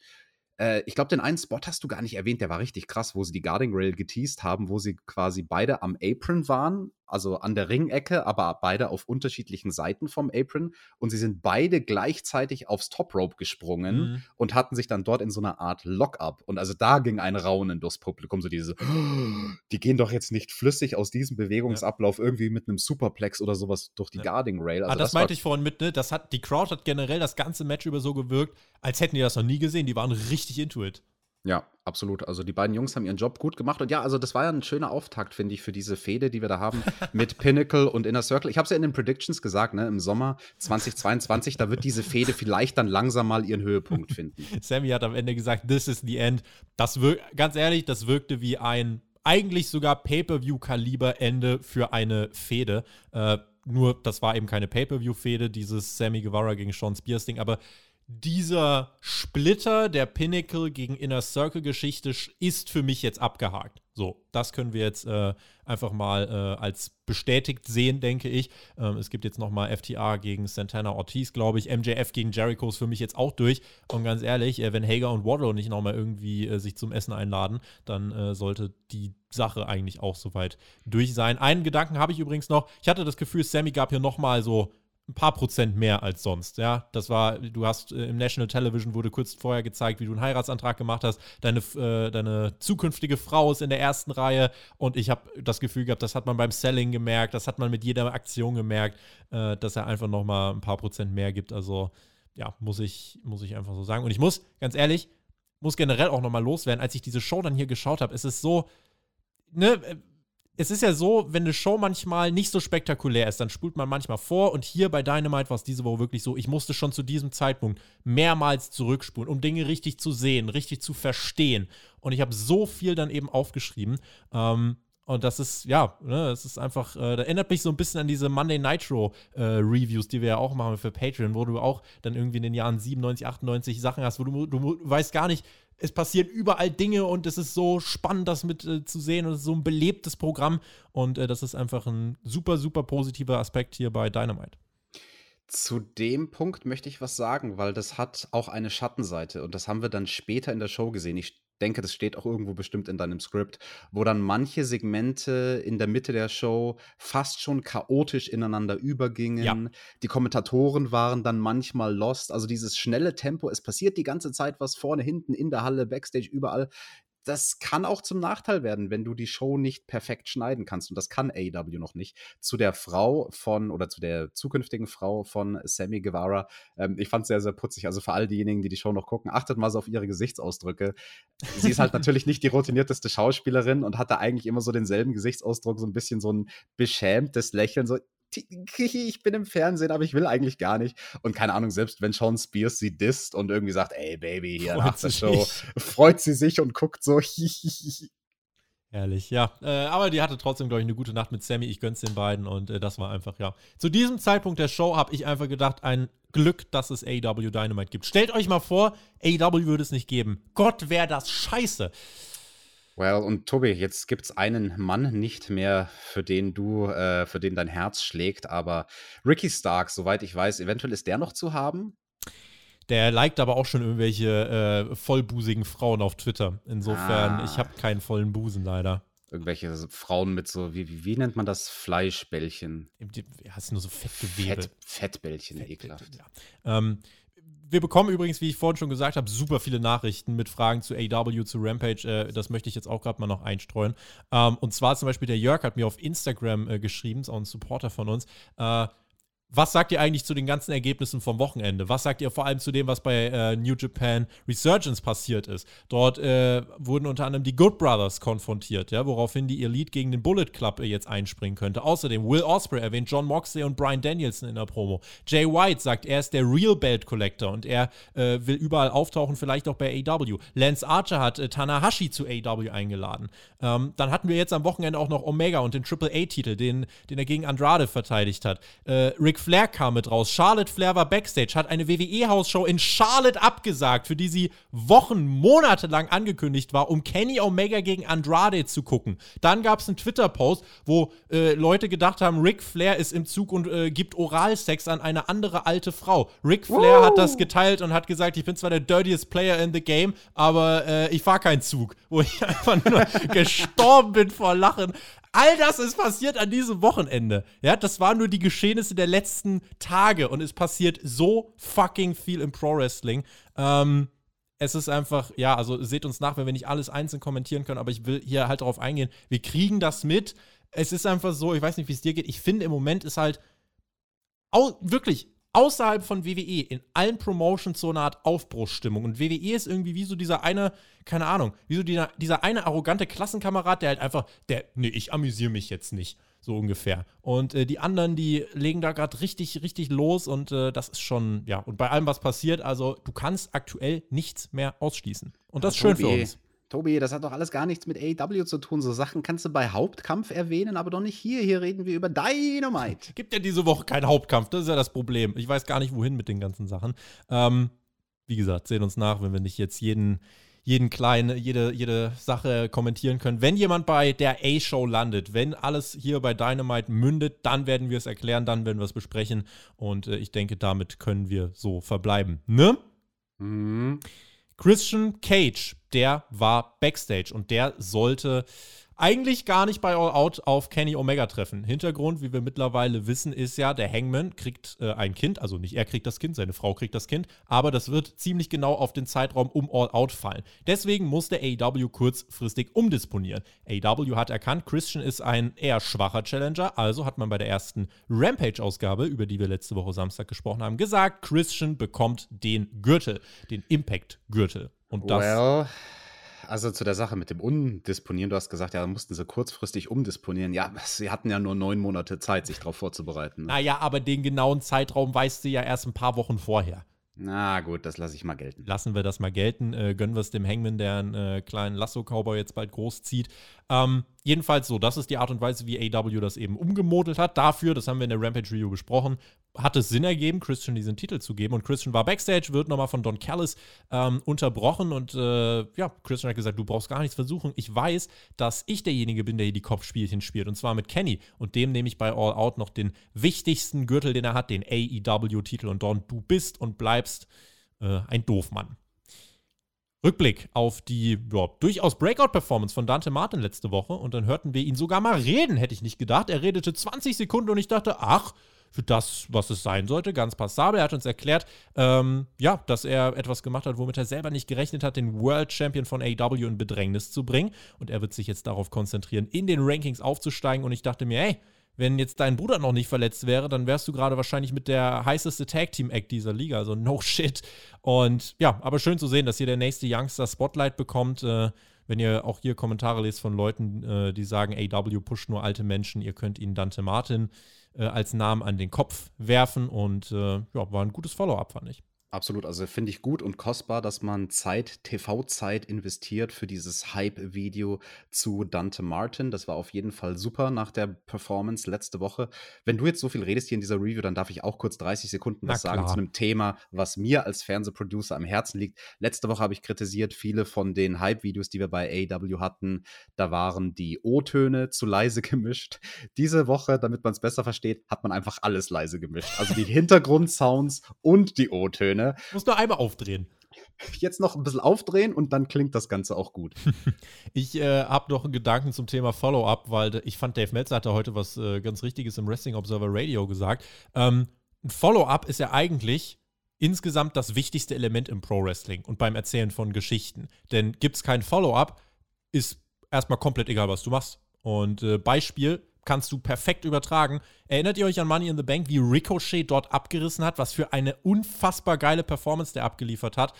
Äh, ich glaube, den einen Spot hast du gar nicht erwähnt, der war richtig krass, wo sie die Guarding Rail geteased haben, wo sie quasi beide am Apron waren, also an der Ringecke, aber beide auf unterschiedlichen Seiten vom Apron und sie sind beide gleichzeitig aufs Top Rope gesprungen mhm. und hatten sich dann dort in so einer Art Lock-up und also da ging ein Raunen durchs Publikum, so diese, (gasps) die gehen doch jetzt nicht flüssig aus diesem Bewegungsablauf irgendwie mit einem Superplex oder sowas durch die ja. Guarding Rail. Also ah, das, das meinte ich vorhin mit, ne? Das hat, die Crowd hat generell das ganze Match über so gewirkt, als hätten die das noch nie gesehen. Die waren richtig into it. Ja, absolut. Also die beiden Jungs haben ihren Job gut gemacht. Und ja, also das war ja ein schöner Auftakt, finde ich, für diese Fehde, die wir da haben (laughs) mit Pinnacle und Inner Circle. Ich habe es ja in den Predictions gesagt, ne? Im Sommer 2022, da wird diese Fehde vielleicht dann langsam mal ihren Höhepunkt finden. (laughs) Sammy hat am Ende gesagt, this is the end. Das ganz ehrlich, das wirkte wie ein eigentlich sogar Pay-Per-View-Kaliber-Ende für eine Fehde. Äh, nur, das war eben keine Pay-Per-View-Fehde, dieses Sammy Guevara gegen Sean Spears-Ding, aber dieser Splitter der Pinnacle gegen Inner Circle Geschichte ist für mich jetzt abgehakt. So, das können wir jetzt äh, einfach mal äh, als bestätigt sehen, denke ich. Ähm, es gibt jetzt noch mal FTA gegen Santana Ortiz, glaube ich. MJF gegen Jericho ist für mich jetzt auch durch. Und ganz ehrlich, äh, wenn Hager und Wardlow nicht noch mal irgendwie äh, sich zum Essen einladen, dann äh, sollte die Sache eigentlich auch soweit durch sein. Einen Gedanken habe ich übrigens noch. Ich hatte das Gefühl, Sammy gab hier noch mal so ein paar Prozent mehr als sonst. Ja, das war, du hast äh, im National Television wurde kurz vorher gezeigt, wie du einen Heiratsantrag gemacht hast. Deine, äh, deine zukünftige Frau ist in der ersten Reihe und ich habe das Gefühl gehabt, das hat man beim Selling gemerkt, das hat man mit jeder Aktion gemerkt, äh, dass er einfach noch mal ein paar Prozent mehr gibt. Also ja, muss ich, muss ich einfach so sagen. Und ich muss, ganz ehrlich, muss generell auch noch mal loswerden, als ich diese Show dann hier geschaut habe, es ist so, ne, es ist ja so, wenn eine Show manchmal nicht so spektakulär ist, dann spult man manchmal vor. Und hier bei Dynamite war es diese Woche wirklich so, ich musste schon zu diesem Zeitpunkt mehrmals zurückspulen, um Dinge richtig zu sehen, richtig zu verstehen. Und ich habe so viel dann eben aufgeschrieben. Ähm, und das ist, ja, ne, das ist einfach, äh, da erinnert mich so ein bisschen an diese Monday Nitro äh, Reviews, die wir ja auch machen für Patreon, wo du auch dann irgendwie in den Jahren 97, 98 Sachen hast, wo du, du weißt gar nicht, es passieren überall Dinge und es ist so spannend, das mit äh, zu sehen und es ist so ein belebtes Programm und äh, das ist einfach ein super, super positiver Aspekt hier bei Dynamite. Zu dem Punkt möchte ich was sagen, weil das hat auch eine Schattenseite und das haben wir dann später in der Show gesehen. Ich denke, das steht auch irgendwo bestimmt in deinem Skript, wo dann manche Segmente in der Mitte der Show fast schon chaotisch ineinander übergingen. Ja. Die Kommentatoren waren dann manchmal lost. Also dieses schnelle Tempo, es passiert die ganze Zeit was vorne, hinten, in der Halle, Backstage, überall das kann auch zum Nachteil werden, wenn du die Show nicht perfekt schneiden kannst. Und das kann AEW noch nicht. Zu der Frau von oder zu der zukünftigen Frau von Sammy Guevara. Ähm, ich fand es sehr, sehr putzig. Also für all diejenigen, die die Show noch gucken, achtet mal so auf ihre Gesichtsausdrücke. Sie ist halt (laughs) natürlich nicht die routinierteste Schauspielerin und hat da eigentlich immer so denselben Gesichtsausdruck, so ein bisschen so ein beschämtes Lächeln. So, (laughs) ich bin im Fernsehen, aber ich will eigentlich gar nicht. Und keine Ahnung, selbst wenn Sean Spears sie disst und irgendwie sagt, ey Baby, hier nach der Show, freut sie sich und guckt so, (laughs) Ehrlich, ja. Äh, aber die hatte trotzdem, glaube ich, eine gute Nacht mit Sammy. Ich gönn's den beiden und äh, das war einfach, ja. Zu diesem Zeitpunkt der Show habe ich einfach gedacht, ein Glück, dass es AEW Dynamite gibt. Stellt euch mal vor, AEW würde es nicht geben. Gott, wäre das scheiße. Well, und Tobi, jetzt gibt es einen Mann nicht mehr, für den du, äh, für den dein Herz schlägt, aber Ricky Stark, soweit ich weiß, eventuell ist der noch zu haben. Der liked aber auch schon irgendwelche äh, vollbusigen Frauen auf Twitter. Insofern, ah. ich habe keinen vollen Busen leider. Irgendwelche Frauen mit so, wie, wie, wie nennt man das? Fleischbällchen. Hast nur so Fettgewebe. Fett, Fettbällchen, Fett, ekelhaft. Ja. Ähm, wir bekommen übrigens, wie ich vorhin schon gesagt habe, super viele Nachrichten mit Fragen zu AW, zu Rampage. Äh, das möchte ich jetzt auch gerade mal noch einstreuen. Ähm, und zwar zum Beispiel der Jörg hat mir auf Instagram äh, geschrieben, ist auch ein Supporter von uns. Äh, was sagt ihr eigentlich zu den ganzen Ergebnissen vom Wochenende? Was sagt ihr vor allem zu dem, was bei äh, New Japan Resurgence passiert ist? Dort äh, wurden unter anderem die Good Brothers konfrontiert, ja, woraufhin die Elite gegen den Bullet Club äh, jetzt einspringen könnte. Außerdem Will Osprey erwähnt John Moxley und Brian Danielson in der Promo. Jay White sagt, er ist der Real Belt Collector und er äh, will überall auftauchen, vielleicht auch bei AW. Lance Archer hat äh, Tanahashi zu AW eingeladen. Ähm, dann hatten wir jetzt am Wochenende auch noch Omega und den Triple A-Titel, den, den er gegen Andrade verteidigt hat. Äh, Rick Flair kam mit raus. Charlotte Flair war Backstage, hat eine WWE-Hausshow in Charlotte abgesagt, für die sie Wochen, Monate lang angekündigt war, um Kenny Omega gegen Andrade zu gucken. Dann gab es einen Twitter-Post, wo äh, Leute gedacht haben, Ric Flair ist im Zug und äh, gibt Oralsex an eine andere alte Frau. Ric Flair Woo! hat das geteilt und hat gesagt, ich bin zwar der dirtiest Player in the game, aber äh, ich fahre keinen Zug. (laughs) Wo ich einfach nur gestorben bin vor Lachen. All das ist passiert an diesem Wochenende. Ja, das waren nur die Geschehnisse der letzten Tage und es passiert so fucking viel im Pro Wrestling. Ähm, es ist einfach, ja, also seht uns nach, wenn wir nicht alles einzeln kommentieren können, aber ich will hier halt darauf eingehen. Wir kriegen das mit. Es ist einfach so, ich weiß nicht, wie es dir geht. Ich finde, im Moment ist halt wirklich außerhalb von WWE in allen Promotions so eine Art Aufbruchsstimmung. Und WWE ist irgendwie wie so dieser eine, keine Ahnung, wie so dieser, dieser eine arrogante Klassenkamerad, der halt einfach, der, nee, ich amüsiere mich jetzt nicht. So ungefähr. Und äh, die anderen, die legen da gerade richtig, richtig los und äh, das ist schon, ja, und bei allem, was passiert, also du kannst aktuell nichts mehr ausschließen. Und das ist schön für uns. Tobi, das hat doch alles gar nichts mit AEW zu tun. So Sachen kannst du bei Hauptkampf erwähnen, aber doch nicht hier. Hier reden wir über Dynamite. (laughs) Gibt ja diese Woche keinen Hauptkampf, das ist ja das Problem. Ich weiß gar nicht, wohin mit den ganzen Sachen. Ähm, wie gesagt, sehen uns nach, wenn wir nicht jetzt jeden, jeden kleinen, jede, jede Sache kommentieren können. Wenn jemand bei der A-Show landet, wenn alles hier bei Dynamite mündet, dann werden wir es erklären, dann werden wir es besprechen. Und äh, ich denke, damit können wir so verbleiben. Ne? Mhm. Christian Cage, der war backstage und der sollte eigentlich gar nicht bei All Out auf Kenny Omega treffen. Hintergrund, wie wir mittlerweile wissen, ist ja, der Hangman kriegt äh, ein Kind, also nicht er kriegt das Kind, seine Frau kriegt das Kind, aber das wird ziemlich genau auf den Zeitraum um All Out fallen. Deswegen musste AEW kurzfristig umdisponieren. AEW hat erkannt, Christian ist ein eher schwacher Challenger, also hat man bei der ersten Rampage-Ausgabe, über die wir letzte Woche Samstag gesprochen haben, gesagt, Christian bekommt den Gürtel, den Impact-Gürtel. Und das. Well also zu der Sache mit dem Undisponieren, du hast gesagt, ja, mussten sie kurzfristig umdisponieren. Ja, (laughs) sie hatten ja nur neun Monate Zeit, sich darauf vorzubereiten. Ne? Naja, aber den genauen Zeitraum weißt du ja erst ein paar Wochen vorher. Na gut, das lasse ich mal gelten. Lassen wir das mal gelten. Äh, gönnen wir es dem Hangman, der einen äh, kleinen Lasso-Cowboy jetzt bald großzieht. Ähm, jedenfalls so, das ist die Art und Weise, wie AW das eben umgemodelt hat. Dafür, das haben wir in der Rampage Review besprochen, hat es Sinn ergeben, Christian diesen Titel zu geben. Und Christian war Backstage, wird nochmal von Don Callis ähm, unterbrochen. Und äh, ja, Christian hat gesagt, du brauchst gar nichts versuchen. Ich weiß, dass ich derjenige bin, der hier die Kopfspielchen spielt. Und zwar mit Kenny. Und dem nehme ich bei All Out noch den wichtigsten Gürtel, den er hat, den AEW-Titel. Und Don, du bist und bleibst äh, ein Doofmann. Rückblick auf die ja, durchaus Breakout-Performance von Dante Martin letzte Woche und dann hörten wir ihn sogar mal reden, hätte ich nicht gedacht. Er redete 20 Sekunden und ich dachte, ach, für das, was es sein sollte, ganz passabel. Er hat uns erklärt, ähm, ja, dass er etwas gemacht hat, womit er selber nicht gerechnet hat, den World Champion von AW in Bedrängnis zu bringen. Und er wird sich jetzt darauf konzentrieren, in den Rankings aufzusteigen. Und ich dachte mir, hey, wenn jetzt dein Bruder noch nicht verletzt wäre, dann wärst du gerade wahrscheinlich mit der heißeste Tag Team Act dieser Liga. Also no (laughs) shit. Und ja, aber schön zu sehen, dass hier der nächste Youngster Spotlight bekommt. Äh, wenn ihr auch hier Kommentare lest von Leuten, äh, die sagen, AW pusht nur alte Menschen, ihr könnt ihnen Dante Martin äh, als Namen an den Kopf werfen und äh, ja, war ein gutes Follow-up, fand ich. Absolut, also finde ich gut und kostbar, dass man Zeit, TV-Zeit investiert für dieses Hype-Video zu Dante Martin. Das war auf jeden Fall super nach der Performance letzte Woche. Wenn du jetzt so viel redest hier in dieser Review, dann darf ich auch kurz 30 Sekunden was sagen zu einem Thema, was mir als Fernsehproducer am Herzen liegt. Letzte Woche habe ich kritisiert, viele von den Hype-Videos, die wir bei AW hatten, da waren die O-Töne zu leise gemischt. Diese Woche, damit man es besser versteht, hat man einfach alles leise gemischt. Also die (laughs) Hintergrundsounds und die O-Töne. Ne? Muss nur einmal aufdrehen. Jetzt noch ein bisschen aufdrehen und dann klingt das Ganze auch gut. (laughs) ich äh, habe noch einen Gedanken zum Thema Follow-up, weil ich fand, Dave Meltzer hatte heute was äh, ganz Richtiges im Wrestling Observer Radio gesagt. Ähm, ein Follow-up ist ja eigentlich insgesamt das wichtigste Element im Pro-Wrestling und beim Erzählen von Geschichten. Denn gibt es kein Follow-up, ist erstmal komplett egal, was du machst. Und äh, Beispiel, kannst du perfekt übertragen. Erinnert ihr euch an Money in the Bank, wie Ricochet dort abgerissen hat? Was für eine unfassbar geile Performance der abgeliefert hat.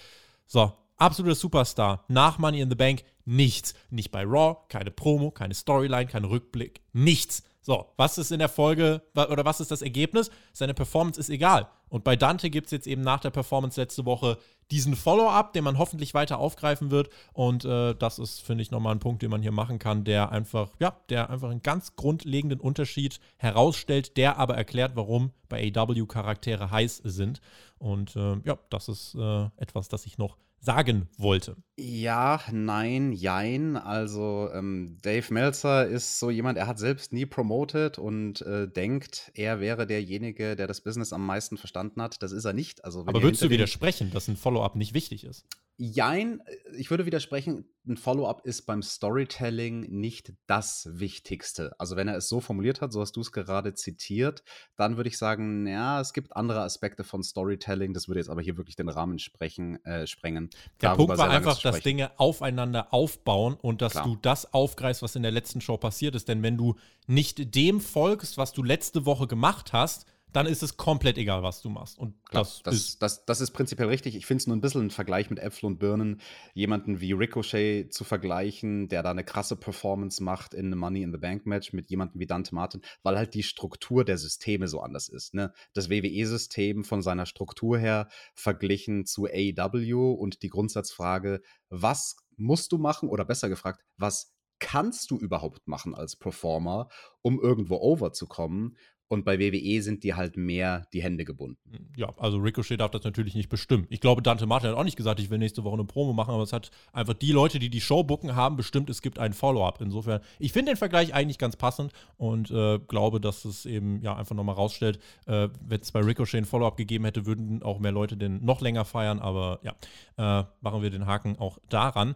So, absoluter Superstar. Nach Money in the Bank nichts. Nicht bei Raw, keine Promo, keine Storyline, kein Rückblick, nichts. So, was ist in der Folge oder was ist das Ergebnis? Seine Performance ist egal. Und bei Dante gibt es jetzt eben nach der Performance letzte Woche diesen Follow-up, den man hoffentlich weiter aufgreifen wird. Und äh, das ist, finde ich, nochmal ein Punkt, den man hier machen kann, der einfach, ja, der einfach einen ganz grundlegenden Unterschied herausstellt, der aber erklärt, warum bei AW Charaktere heiß sind. Und äh, ja, das ist äh, etwas, das ich noch sagen wollte. Ja, nein, jein. Also ähm, Dave Meltzer ist so jemand, er hat selbst nie promoted und äh, denkt, er wäre derjenige, der das Business am meisten verstanden hat. Das ist er nicht. Also, Aber würdest du widersprechen, dass ein Follow-up nicht wichtig ist? Jein, ich würde widersprechen, ein Follow-up ist beim Storytelling nicht das Wichtigste. Also wenn er es so formuliert hat, so hast du es gerade zitiert, dann würde ich sagen, ja, es gibt andere Aspekte von Storytelling, das würde jetzt aber hier wirklich den Rahmen sprechen, äh, sprengen. Der Punkt war einfach, dass Dinge aufeinander aufbauen und dass Klar. du das aufgreifst, was in der letzten Show passiert ist. Denn wenn du nicht dem folgst, was du letzte Woche gemacht hast, dann ist es komplett egal, was du machst. Und Klar, das, das, ist das, das, ist prinzipiell richtig. Ich finde es nur ein bisschen ein Vergleich mit Äpfel und Birnen, jemanden wie Ricochet zu vergleichen, der da eine krasse Performance macht in einem Money in the Bank Match mit jemandem wie Dante Martin, weil halt die Struktur der Systeme so anders ist. Ne? Das WWE-System von seiner Struktur her verglichen zu AEW und die Grundsatzfrage, was musst du machen oder besser gefragt, was kannst du überhaupt machen als Performer, um irgendwo over zu kommen? Und bei WWE sind die halt mehr die Hände gebunden. Hm, ja, also Ricochet darf das natürlich nicht bestimmen. Ich glaube, Dante Martin hat auch nicht gesagt, ich will nächste Woche eine Promo machen, aber es hat einfach die Leute, die die Show booken, haben bestimmt, es gibt einen Follow-up. Insofern, ich finde den Vergleich eigentlich ganz passend und äh, glaube, dass es eben ja einfach nochmal rausstellt, äh, wenn es bei Ricochet ein Follow-up gegeben hätte, würden auch mehr Leute den noch länger feiern. Aber ja, äh, machen wir den Haken auch daran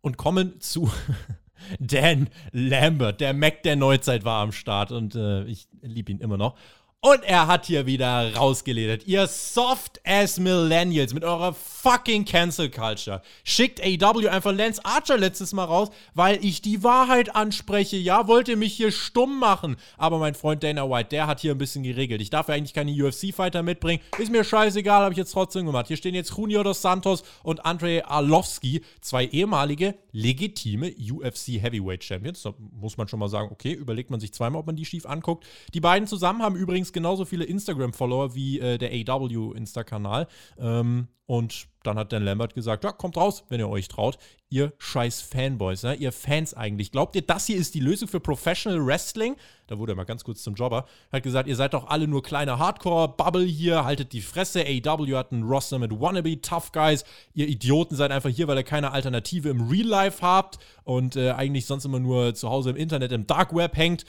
und kommen zu (laughs) Dan Lambert, der Mac der Neuzeit war am Start und äh, ich liebe ihn immer noch. Und er hat hier wieder rausgeledert. Ihr soft-ass Millennials mit eurer fucking Cancel Culture. Schickt AW einfach Lance Archer letztes Mal raus, weil ich die Wahrheit anspreche. Ja, wollt ihr mich hier stumm machen? Aber mein Freund Dana White, der hat hier ein bisschen geregelt. Ich darf ja eigentlich keine UFC-Fighter mitbringen. Ist mir scheißegal, habe ich jetzt trotzdem gemacht. Hier stehen jetzt Junio dos Santos und Andrei Arlovski, zwei ehemalige legitime UFC Heavyweight Champions. Da muss man schon mal sagen, okay, überlegt man sich zweimal, ob man die schief anguckt. Die beiden zusammen haben übrigens genauso viele Instagram-Follower wie äh, der AW-Insta-Kanal. Ähm, und dann hat Dan Lambert gesagt, ja, kommt raus, wenn ihr euch traut. Ihr scheiß Fanboys, ja, ihr Fans eigentlich. Glaubt ihr, das hier ist die Lösung für Professional Wrestling? Da wurde er mal ganz kurz zum Jobber. Hat gesagt, ihr seid doch alle nur kleine Hardcore-Bubble hier, haltet die Fresse. AW hat einen Roster mit Wannabe Tough Guys. Ihr Idioten seid einfach hier, weil ihr keine Alternative im Real Life habt und äh, eigentlich sonst immer nur zu Hause im Internet im Dark Web hängt.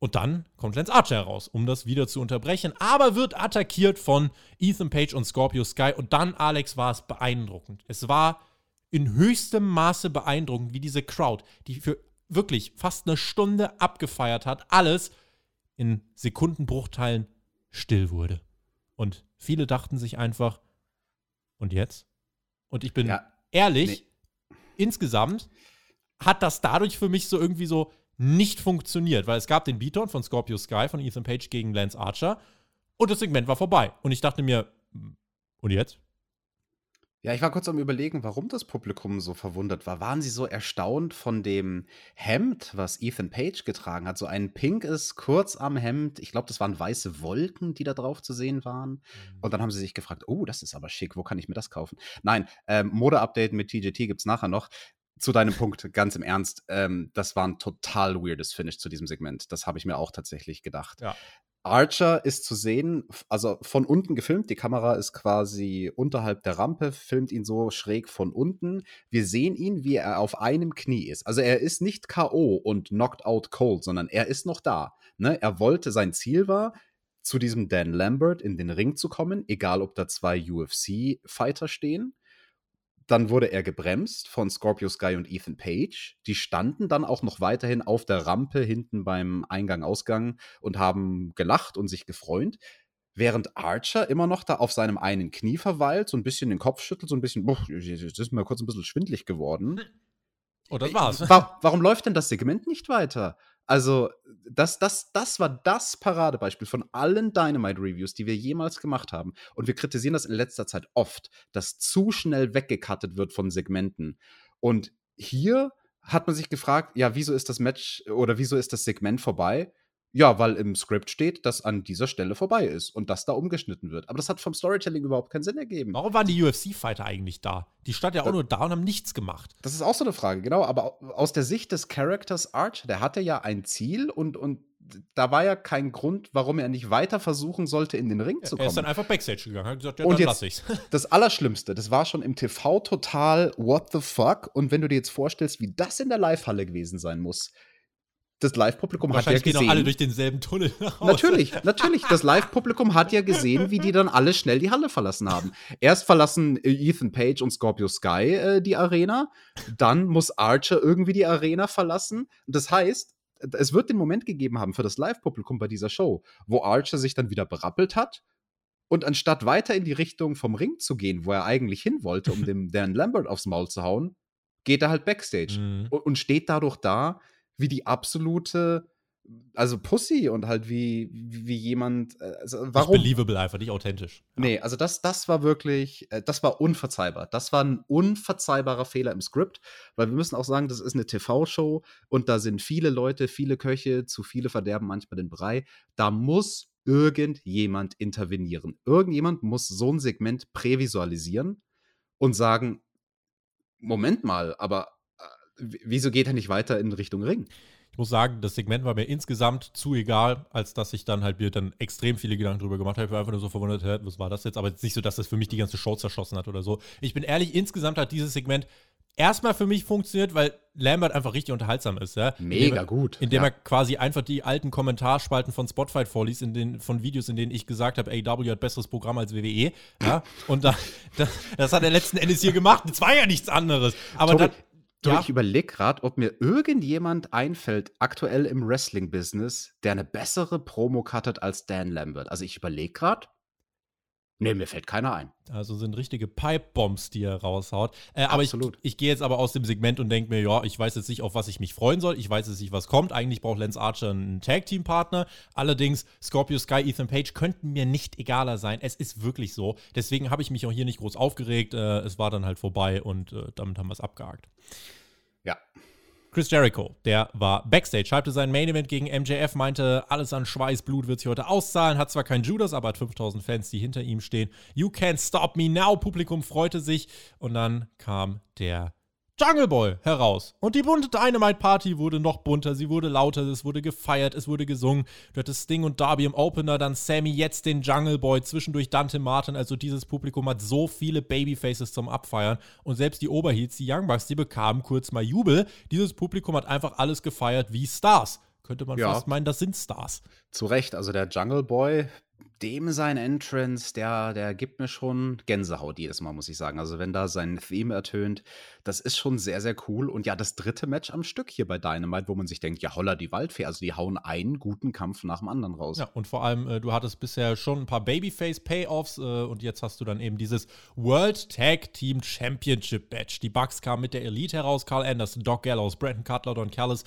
Und dann kommt Lance Archer heraus, um das wieder zu unterbrechen, aber wird attackiert von Ethan Page und Scorpio Sky. Und dann, Alex, war es beeindruckend. Es war in höchstem Maße beeindruckend, wie diese Crowd, die für wirklich fast eine Stunde abgefeiert hat, alles in Sekundenbruchteilen still wurde. Und viele dachten sich einfach, und jetzt? Und ich bin ja, ehrlich, nee. insgesamt hat das dadurch für mich so irgendwie so nicht funktioniert, weil es gab den Beaton von Scorpio Sky von Ethan Page gegen Lance Archer und das Segment war vorbei. Und ich dachte mir, hm, und jetzt? Ja, ich war kurz am Überlegen, warum das Publikum so verwundert war. Waren sie so erstaunt von dem Hemd, was Ethan Page getragen hat? So ein pinkes Kurzarmhemd. Ich glaube, das waren weiße Wolken, die da drauf zu sehen waren. Mhm. Und dann haben sie sich gefragt, oh, das ist aber schick, wo kann ich mir das kaufen? Nein, ähm, Mode-Update mit TGT gibt es nachher noch. Zu deinem Punkt, ganz im Ernst, ähm, das war ein total weirdes Finish zu diesem Segment. Das habe ich mir auch tatsächlich gedacht. Ja. Archer ist zu sehen, also von unten gefilmt. Die Kamera ist quasi unterhalb der Rampe, filmt ihn so schräg von unten. Wir sehen ihn, wie er auf einem Knie ist. Also er ist nicht K.O. und knocked out cold, sondern er ist noch da. Ne? Er wollte, sein Ziel war, zu diesem Dan Lambert in den Ring zu kommen, egal ob da zwei UFC-Fighter stehen. Dann wurde er gebremst von Scorpio Sky und Ethan Page. Die standen dann auch noch weiterhin auf der Rampe hinten beim Eingang-Ausgang und haben gelacht und sich gefreut. Während Archer immer noch da auf seinem einen Knie verweilt, so ein bisschen den Kopf schüttelt, so ein bisschen, boah, das ist mir kurz ein bisschen schwindlig geworden. (laughs) Oh, das war's. Warum läuft denn das Segment nicht weiter? Also, das, das, das war das Paradebeispiel von allen Dynamite-Reviews, die wir jemals gemacht haben. Und wir kritisieren das in letzter Zeit oft, dass zu schnell weggekattet wird von Segmenten. Und hier hat man sich gefragt, ja, wieso ist das Match oder wieso ist das Segment vorbei? Ja, weil im Skript steht, dass an dieser Stelle vorbei ist und dass da umgeschnitten wird. Aber das hat vom Storytelling überhaupt keinen Sinn ergeben. Warum waren die UFC-Fighter eigentlich da? Die stand ja auch da, nur da und haben nichts gemacht. Das ist auch so eine Frage, genau. Aber aus der Sicht des Characters Archer, der hatte ja ein Ziel und, und da war ja kein Grund, warum er nicht weiter versuchen sollte, in den Ring zu kommen. Er ist dann einfach Backstage gegangen, hat gesagt, ja, und dann lass ich's. (laughs) Das Allerschlimmste, das war schon im TV total what the fuck. Und wenn du dir jetzt vorstellst, wie das in der Live-Halle gewesen sein muss, das Live-Publikum hat ja gesehen. gehen auch alle durch denselben Tunnel. Natürlich, natürlich. Das Live-Publikum hat ja gesehen, wie die dann alle schnell die Halle verlassen haben. Erst verlassen äh, Ethan Page und Scorpio Sky äh, die Arena, dann muss Archer irgendwie die Arena verlassen. Das heißt, es wird den Moment gegeben haben für das Live-Publikum bei dieser Show, wo Archer sich dann wieder berappelt hat und anstatt weiter in die Richtung vom Ring zu gehen, wo er eigentlich hin wollte, um dem Dan Lambert aufs Maul zu hauen, geht er halt Backstage mhm. und steht dadurch da wie die absolute, also Pussy und halt wie, wie jemand. Äh, also warum? Nicht believable einfach, nicht authentisch. Ja. Nee, also das, das war wirklich, äh, das war unverzeihbar. Das war ein unverzeihbarer Fehler im Skript, weil wir müssen auch sagen, das ist eine TV-Show und da sind viele Leute, viele Köche, zu viele verderben manchmal den Brei. Da muss irgendjemand intervenieren. Irgendjemand muss so ein Segment prävisualisieren und sagen, Moment mal, aber wieso geht er nicht weiter in Richtung Ring? Ich muss sagen, das Segment war mir insgesamt zu egal, als dass ich dann halt mir dann extrem viele Gedanken drüber gemacht habe. Ich war einfach nur so verwundert, hä, was war das jetzt? Aber jetzt nicht so, dass das für mich die ganze Show zerschossen hat oder so. Ich bin ehrlich, insgesamt hat dieses Segment erstmal für mich funktioniert, weil Lambert einfach richtig unterhaltsam ist. Ja? Mega indem er, gut. Indem ja. er quasi einfach die alten Kommentarspalten von Spotfight vorliest, in den, von Videos, in denen ich gesagt habe, AW hat besseres Programm als WWE. Ja? Und da, das, (laughs) das hat er letzten Endes hier gemacht. Das war ja nichts anderes. Aber Tobi, dann, Ja. ich überlege gerade, ob mir irgendjemand einfällt, aktuell im Wrestling-Business, der eine bessere Promo cuttet als Dan Lambert. Also ich überlege gerade, Nee, mir fällt keiner ein. Also sind richtige Pipe-Bombs, die er raushaut. Äh, aber ich, ich gehe jetzt aber aus dem Segment und denke mir, ja, ich weiß jetzt nicht, auf was ich mich freuen soll. Ich weiß jetzt nicht, was kommt. Eigentlich braucht Lance Archer einen Tag-Team-Partner. Allerdings, Scorpio Sky, Ethan Page könnten mir nicht egaler sein. Es ist wirklich so. Deswegen habe ich mich auch hier nicht groß aufgeregt. Äh, es war dann halt vorbei und äh, damit haben wir es abgehakt. Ja. Chris Jericho, der war Backstage, schaltete sein Main Event gegen MJF, meinte, alles an Schweiß, Blut wird sich heute auszahlen, hat zwar kein Judas, aber hat 5000 Fans, die hinter ihm stehen. You can't stop me now, Publikum freute sich und dann kam der Jungle Boy heraus. Und die bunte Dynamite Party wurde noch bunter, sie wurde lauter, es wurde gefeiert, es wurde gesungen. Du hattest Sting und Darby im Opener, dann Sammy, jetzt den Jungle Boy, zwischendurch Dante Martin. Also dieses Publikum hat so viele Babyfaces zum Abfeiern. Und selbst die Oberheats, die Young Bucks, die bekamen kurz mal Jubel. Dieses Publikum hat einfach alles gefeiert wie Stars. Könnte man ja. fast meinen, das sind Stars. Zu Recht, also der Jungle Boy dem sein Entrance, der, der gibt mir schon Gänsehaut jedes Mal, muss ich sagen. Also, wenn da sein Theme ertönt, das ist schon sehr, sehr cool. Und ja, das dritte Match am Stück hier bei Dynamite, wo man sich denkt, ja, holla die Waldfee. Also, die hauen einen guten Kampf nach dem anderen raus. Ja, und vor allem, äh, du hattest bisher schon ein paar Babyface-Payoffs äh, und jetzt hast du dann eben dieses World Tag Team Championship Match. Die Bucks kamen mit der Elite heraus, Carl Anderson, Doc Gallows, Brandon Cutler, Don Callis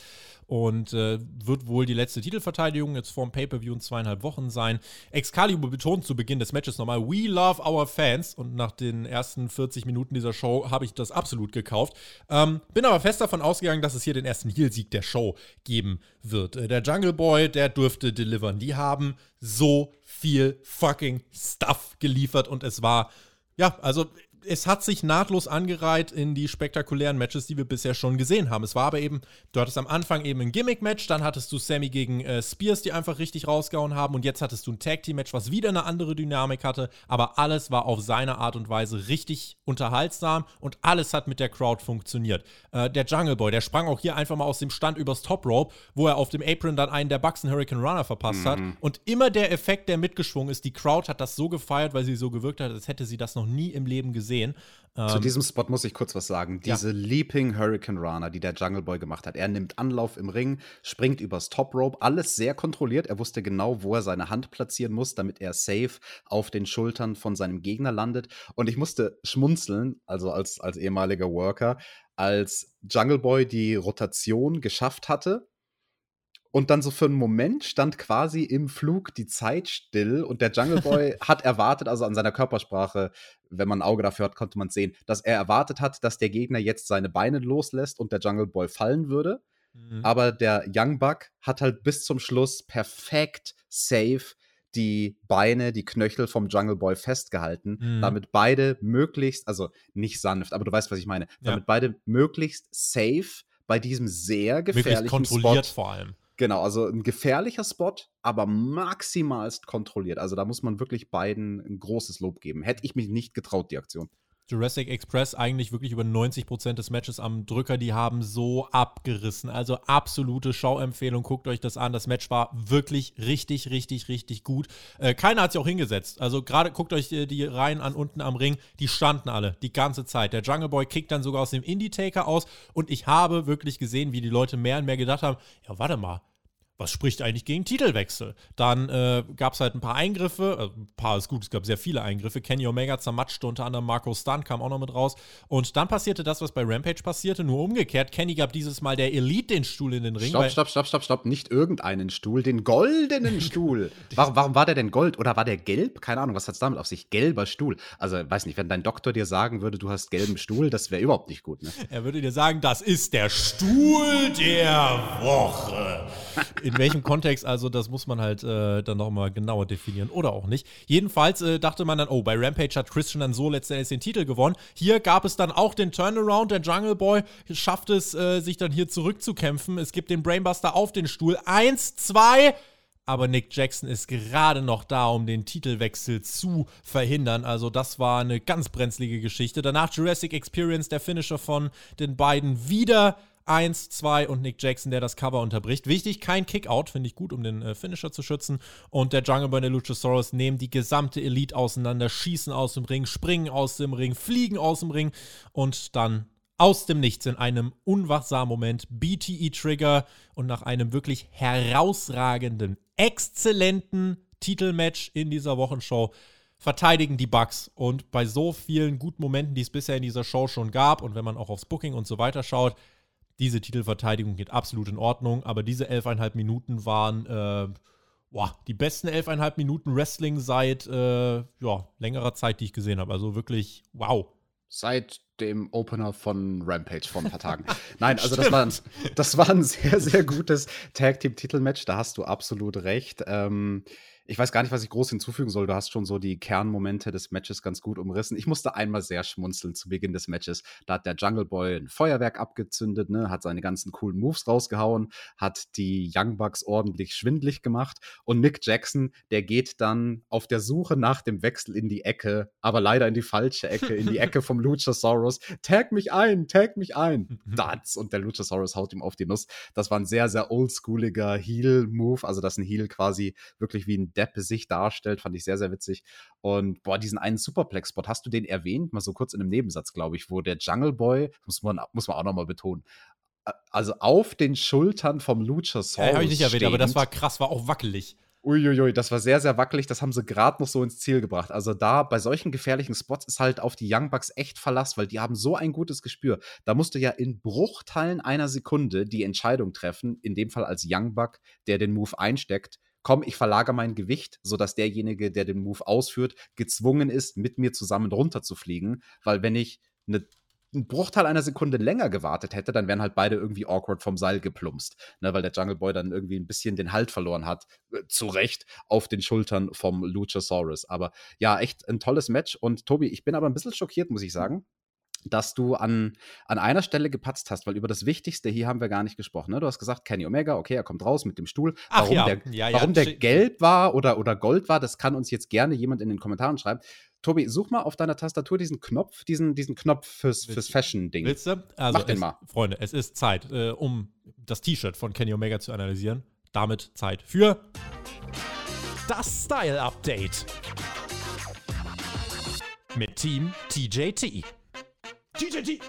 und äh, wird wohl die letzte Titelverteidigung jetzt vorm Pay-Per-View in zweieinhalb Wochen sein. Excalibur Excalibur betont zu Beginn des Matches nochmal, we love our fans. Und nach den ersten 40 Minuten dieser Show habe ich das absolut gekauft. Ähm, bin aber fest davon ausgegangen, dass es hier den ersten Heel-Sieg der Show geben wird. Äh, der Jungle Boy, der dürfte delivern. Die haben so viel fucking Stuff geliefert und es war, ja, also es hat sich nahtlos angereiht in die spektakulären Matches, die wir bisher schon gesehen haben. Es war aber eben, du hattest am Anfang eben ein Gimmick-Match, dann hattest du Sammy gegen äh, Spears, die einfach richtig rausgehauen haben und jetzt hattest du ein Tag-Team-Match, was wieder eine andere Dynamik hatte, aber alles war auf seine Art und Weise richtig unterhaltsam und alles hat mit der Crowd funktioniert. Äh, der Jungle Boy, der sprang auch hier einfach mal aus dem Stand übers Top Rope, wo er auf dem Apron dann einen der Bucks Hurricane Runner verpasst mhm. hat und immer der Effekt, der mitgeschwungen ist, die Crowd hat das so gefeiert, weil sie so gewirkt hat, als hätte sie das noch nie im Leben gesehen gesehen. Zu ähm, diesem Spot muss ich kurz was sagen. Diese ja. Leaping Hurricane Runner, die der Jungle Boy gemacht hat. Er nimmt Anlauf im Ring, springt übers Top Rope, alles sehr kontrolliert. Er wusste genau, wo er seine Hand platzieren muss, damit er safe auf den Schultern von seinem Gegner landet. Und ich musste schmunzeln, also als, als ehemaliger Worker, als Jungle Boy die Rotation geschafft hatte und dann so für einen Moment stand quasi im Flug die Zeit still und der Jungle (laughs) Boy hat erwartet, also an seiner Körpersprache, wenn man ein Auge dafür hat, konnte man sehen, dass er erwartet hat, dass der Gegner jetzt seine Beine loslässt und der Jungle Boy fallen würde. Mhm. Aber der Young Buck hat halt bis zum Schluss perfekt safe die Beine, die Knöchel vom Jungle Boy festgehalten, mhm. damit beide möglichst, also nicht sanft, aber du weißt, was ich meine, ja. damit beide möglichst safe bei diesem sehr gefährlichen Spot, vor allem. Genau, also ein gefährlicher Spot, aber maximalst kontrolliert. Also da muss man wirklich beiden ein großes Lob geben. Hätte ich mich nicht getraut, die Aktion. Jurassic Express eigentlich wirklich über 90% des Matches am Drücker, die haben so abgerissen. Also absolute Schauempfehlung, guckt euch das an. Das Match war wirklich richtig, richtig, richtig gut. Äh, keiner hat sich auch hingesetzt. Also gerade guckt euch äh, die Reihen an unten am Ring, die standen alle die ganze Zeit. Der Jungle Boy kickt dann sogar aus dem Indie-Taker aus und ich habe wirklich gesehen, wie die Leute mehr und mehr gedacht haben, ja warte mal, was spricht eigentlich gegen Titelwechsel? Dann äh, gab es halt ein paar Eingriffe, also ein paar ist gut, es gab sehr viele Eingriffe. Kenny Omega zermatschte unter anderem Marco Stunt, kam auch noch mit raus. Und dann passierte das, was bei Rampage passierte, nur umgekehrt. Kenny gab dieses Mal der Elite den Stuhl in den Ring. Stopp, stopp, stopp, stopp, stopp. Nicht irgendeinen Stuhl, den goldenen (laughs) Stuhl. warum, warum, war der denn gold oder war der gelb? Keine Ahnung, was hat es damit auf sich? Gelber Stuhl. Also, weiß nicht, wenn dein Doktor dir sagen würde, du hast gelben Stuhl, das wäre überhaupt nicht gut. Ne? Er würde dir sagen, das ist der Stuhl der Woche. (laughs) In welchem Kontext, also das muss man halt äh, dann nochmal genauer definieren oder auch nicht. Jedenfalls äh, dachte man dann, oh, bei Rampage hat Christian dann so letztendlich den Titel gewonnen. Hier gab es dann auch den Turnaround. Der Jungle Boy schafft es, äh, sich dann hier zurückzukämpfen. Es gibt den Brainbuster auf den Stuhl. Eins, zwei aber Nick Jackson ist gerade noch da, um den Titelwechsel zu verhindern. Also das war eine ganz brenzlige Geschichte. Danach Jurassic Experience, der Finisher von den beiden, wieder 1, 2 und Nick Jackson, der das Cover unterbricht. Wichtig, kein Kickout, finde ich gut, um den äh, Finisher zu schützen. Und der Jungle Boy der Luchasaurus nehmen die gesamte Elite auseinander, schießen aus dem Ring, springen aus dem Ring, fliegen aus dem Ring und dann aus dem Nichts in einem unwachsamen Moment BTE-Trigger und nach einem wirklich herausragenden, exzellenten Titelmatch in dieser Wochenshow verteidigen die Bugs. Und bei so vielen guten Momenten, die es bisher in dieser Show schon gab, und wenn man auch aufs Booking und so weiter schaut, diese Titelverteidigung geht absolut in Ordnung, aber diese elfeinhalb Minuten waren äh, boah, die besten elfeinhalb Minuten Wrestling seit äh, ja, längerer Zeit, die ich gesehen habe. Also wirklich wow. Seit dem Opener von Rampage vor ein paar Tagen. (laughs) Nein, also das war, ein, das war ein sehr, sehr gutes Tag-Team-Titelmatch, da hast du absolut recht. Ähm, ich weiß gar nicht, was ich groß hinzufügen soll. Du hast schon so die Kernmomente des Matches ganz gut umrissen. Ich musste einmal sehr schmunzeln zu Beginn des Matches. Da hat der Jungle Boy ein Feuerwerk abgezündet, ne, hat seine ganzen coolen Moves rausgehauen, hat die Young Bucks ordentlich schwindlig gemacht und Nick Jackson, der geht dann auf der Suche nach dem Wechsel in die Ecke, aber leider in die falsche Ecke, in die Ecke vom (laughs) Luchasaurus. Tag mich ein, tag mich ein. Dats und der Luchasaurus haut ihm auf die Nuss. Das war ein sehr, sehr oldschooliger Heel-Move, also dass ein Heel quasi wirklich wie ein Deppe sich darstellt, fand ich sehr, sehr witzig. Und boah, diesen einen Superplex-Spot, hast du den erwähnt? Mal so kurz in einem Nebensatz, glaube ich, wo der Jungle Boy, muss man, muss man auch nochmal betonen, also auf den Schultern vom Luchasaurus. Ja, habe ich nicht erwähnt, aber das war krass, war auch wackelig. Uiuiui, das war sehr, sehr wackelig. Das haben sie gerade noch so ins Ziel gebracht. Also da bei solchen gefährlichen Spots ist halt auf die Young Bucks echt Verlass, weil die haben so ein gutes Gespür. Da musst du ja in Bruchteilen einer Sekunde die Entscheidung treffen, in dem Fall als Young Buck, der den Move einsteckt, komm, ich verlagere mein Gewicht, sodass derjenige, der den Move ausführt, gezwungen ist, mit mir zusammen runterzufliegen. Weil wenn ich eine einen Bruchteil einer Sekunde länger gewartet hätte, dann wären halt beide irgendwie awkward vom Seil geplumpst, ne, weil der Jungle Boy dann irgendwie ein bisschen den Halt verloren hat, äh, zu Recht, auf den Schultern vom Luchasaurus. Aber ja, echt ein tolles Match. Und Tobi, ich bin aber ein bisschen schockiert, muss ich sagen dass du an, an einer Stelle gepatzt hast, weil über das Wichtigste hier haben wir gar nicht gesprochen. Ne? Du hast gesagt, Kenny Omega, okay, er kommt raus mit dem Stuhl. Ach warum ja. der, Ja, ja, warum der gelb war oder, oder Gold war, das kann uns jetzt gerne jemand in den Kommentaren schreiben. Tobi, such mal auf deiner Tastatur diesen Knopf, diesen, diesen Knopf fürs, fürs Fashion-Ding. Willst du? Also, Mach den es, mal. Freunde, es ist Zeit, äh, um das T-Shirt von Kenny Omega zu analysieren. Damit Zeit für das Style Update. Mit Team TJT. TJT.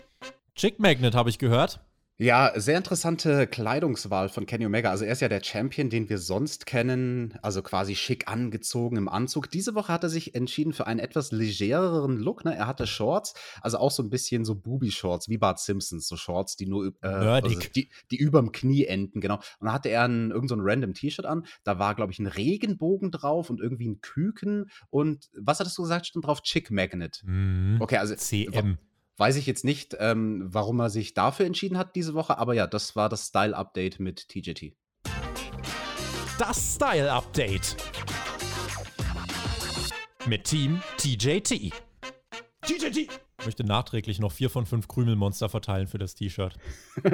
Chick Magnet habe ich gehört. Ja, sehr interessante Kleidungswahl von Kenny Omega. Also er ist ja der Champion, den wir sonst kennen, also quasi schick angezogen im Anzug. Diese Woche hat er sich entschieden für einen etwas legereren Look. Ne? Er hatte Shorts, also auch so ein bisschen so Booby-Shorts, wie Bart Simpsons, so Shorts, die nur äh, Nerdig. also die, die überm Knie enden, genau. Und da hatte er ein, irgend so ein random T-Shirt an. Da war, glaube ich, ein Regenbogen drauf und irgendwie ein Küken. Und was hattest du gesagt, stand drauf? Chick Magnet. Mhm. Okay, also CM. Weiß ich jetzt nicht, ähm, warum er sich dafür entschieden hat diese Woche, aber ja, das war das Style-Update mit TJT. Das Style Update. Mit Team TJT. TJT. Ich möchte nachträglich noch vier von fünf Krümelmonster verteilen für das T-Shirt. (laughs)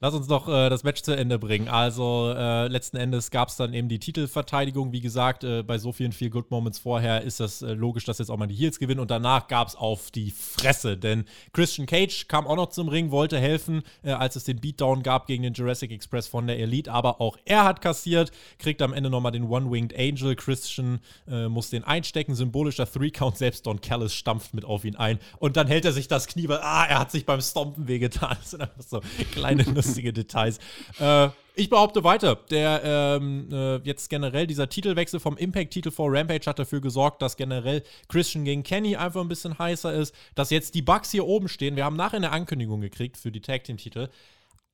Lass uns doch äh, das Match zu Ende bringen. Also äh, letzten Endes gab es dann eben die Titelverteidigung. Wie gesagt, äh, bei so vielen Feel Good Moments vorher ist das äh, logisch, dass jetzt auch mal die Heels gewinnen. Und danach gab es auf die Fresse. Denn Christian Cage kam auch noch zum Ring, wollte helfen, äh, als es den Beatdown gab gegen den Jurassic Express von der Elite. Aber auch er hat kassiert, kriegt am Ende nochmal den One-Winged Angel. Christian äh, muss den einstecken. Symbolischer Three-Count. Selbst Don Callis stampft mit auf ihn ein. Und dann hält er sich das Knie, weil ah, er hat sich beim Stompen wehgetan. (laughs) Das sind einfach so kleine lustige Details. Äh, ich behaupte weiter, der ähm, äh, jetzt generell dieser Titelwechsel vom Impact-Titel vor Rampage hat dafür gesorgt, dass generell Christian gegen Kenny einfach ein bisschen heißer ist, dass jetzt die Bucks hier oben stehen. Wir haben nachher eine Ankündigung gekriegt für die Tag-Team-Titel.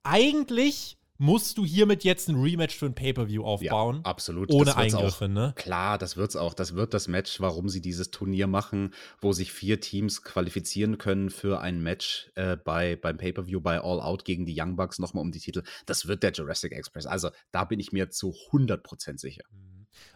Eigentlich musst du hiermit jetzt ein Rematch für ein Pay-Per-View aufbauen. absolut. Ohne Eingriffe, auch. ne? Klar, das wird's auch. Das wird das Match, warum sie dieses Turnier machen, wo sich vier Teams qualifizieren können für ein Match äh, bei, beim Pay-Per-View bei All Out gegen die Young Bucks nochmal um die Titel. Das wird der Jurassic Express. Also da bin ich mir zu 100% sicher.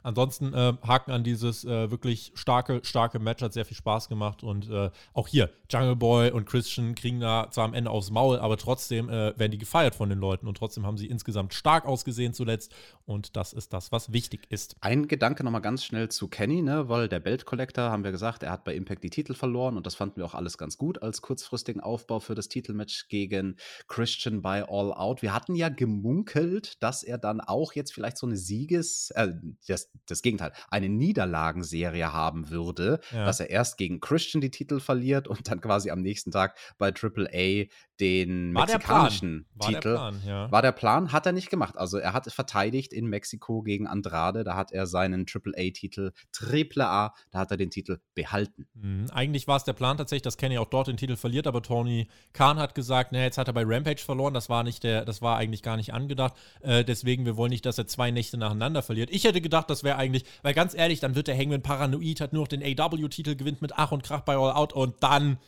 Ansonsten äh, Haken an dieses äh, wirklich starke, starke Match, hat sehr viel Spaß gemacht und äh, auch hier, Jungle Boy und Christian kriegen da zwar am Ende aufs Maul, aber trotzdem äh, werden die gefeiert von den Leuten und trotzdem haben sie insgesamt stark ausgesehen zuletzt und das ist das, was wichtig ist. Ein Gedanke nochmal ganz schnell zu Kenny, ne? weil der Belt Collector, haben wir gesagt, er hat bei Impact die Titel verloren und das fanden wir auch alles ganz gut als kurzfristigen Aufbau für das Titelmatch gegen Christian bei All Out. Wir hatten ja gemunkelt, dass er dann auch jetzt vielleicht so eine Sieges-, äh, das, das Gegenteil, eine Niederlagenserie haben würde, Ja. dass er erst gegen Christian die Titel verliert und dann quasi am nächsten Tag bei AAA den War der Plan. mexikanischen War Titel. der Plan, ja. War der Plan, hat er nicht gemacht. Also er hat verteidigt in Mexiko gegen Andrade, da hat er seinen AAA-Titel, AAA, da hat er den Titel behalten. Mhm. Eigentlich war es der Plan tatsächlich, dass Kenny auch dort den Titel verliert, aber Tony Khan hat gesagt, naja, jetzt hat er bei Rampage verloren, das war nicht der, das war eigentlich gar nicht angedacht. Äh, deswegen, wir wollen nicht, dass er zwei Nächte nacheinander verliert. Ich hätte gedacht, das wäre eigentlich, weil ganz ehrlich, dann wird der Hangman paranoid, hat nur noch den AW-Titel, gewinnt mit Ach und Krach bei All Out und dann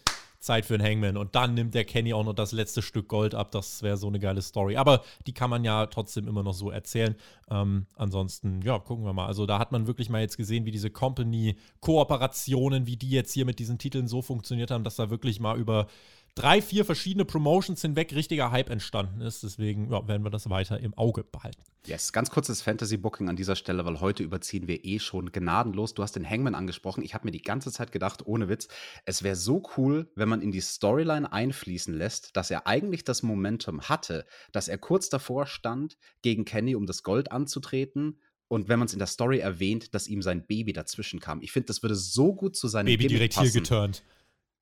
Zeit für einen Hangman. Und dann nimmt der Kenny auch noch das letzte Stück Gold ab. Das wäre so eine geile Story. Aber die kann man ja trotzdem immer noch so erzählen. Ähm, ansonsten, ja, gucken wir mal. Also da hat man wirklich mal jetzt gesehen, wie diese Company-Kooperationen, wie die jetzt hier mit diesen Titeln so funktioniert haben, dass da wirklich mal über drei, vier verschiedene Promotions hinweg richtiger Hype entstanden ist. Deswegen ja, werden wir das weiter im Auge behalten. Yes, ganz kurzes Fantasy-Booking an dieser Stelle, weil heute überziehen wir eh schon gnadenlos. Du hast den Hangman angesprochen. Ich habe mir die ganze Zeit gedacht, ohne Witz, es wäre so cool, wenn man in die Storyline einfließen lässt, dass er eigentlich das Momentum hatte, dass er kurz davor stand, gegen Kenny um das Gold anzutreten. Und wenn man es in der Story erwähnt, dass ihm sein Baby dazwischen kam. Ich finde, das würde so gut zu seinem Baby Gimmick direkt passen. hier geturnt.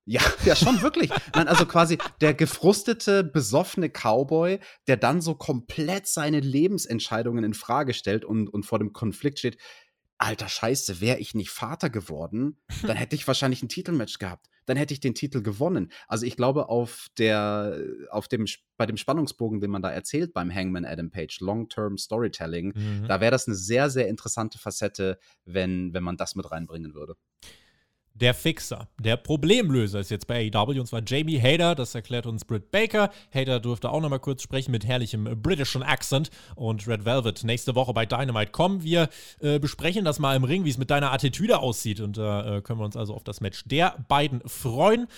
Ja, ja, schon wirklich. Nein, also quasi der gefrustete, besoffene Cowboy, der dann so komplett seine Lebensentscheidungen in Frage stellt und, und vor dem Konflikt steht. alter Scheiße, wäre ich nicht Vater geworden, dann hätte ich wahrscheinlich ein Titelmatch gehabt. Dann hätte ich den Titel gewonnen. Also ich glaube, auf der, auf dem, bei dem Spannungsbogen, den man da erzählt beim Hangman Adam Page, Long-Term Storytelling, mhm. da wäre das eine sehr, sehr interessante Facette, wenn, wenn man das mit reinbringen würde der Fixer, der Problemlöser ist jetzt bei AEW und zwar Jamie Hader, das erklärt uns Britt Baker. Hader durfte auch nochmal kurz sprechen mit herrlichem britischen Accent und Red Velvet nächste Woche bei Dynamite kommen. Wir äh, besprechen das mal im Ring, wie es mit deiner Attitüde aussieht und da äh, können wir uns also auf das Match der beiden freuen.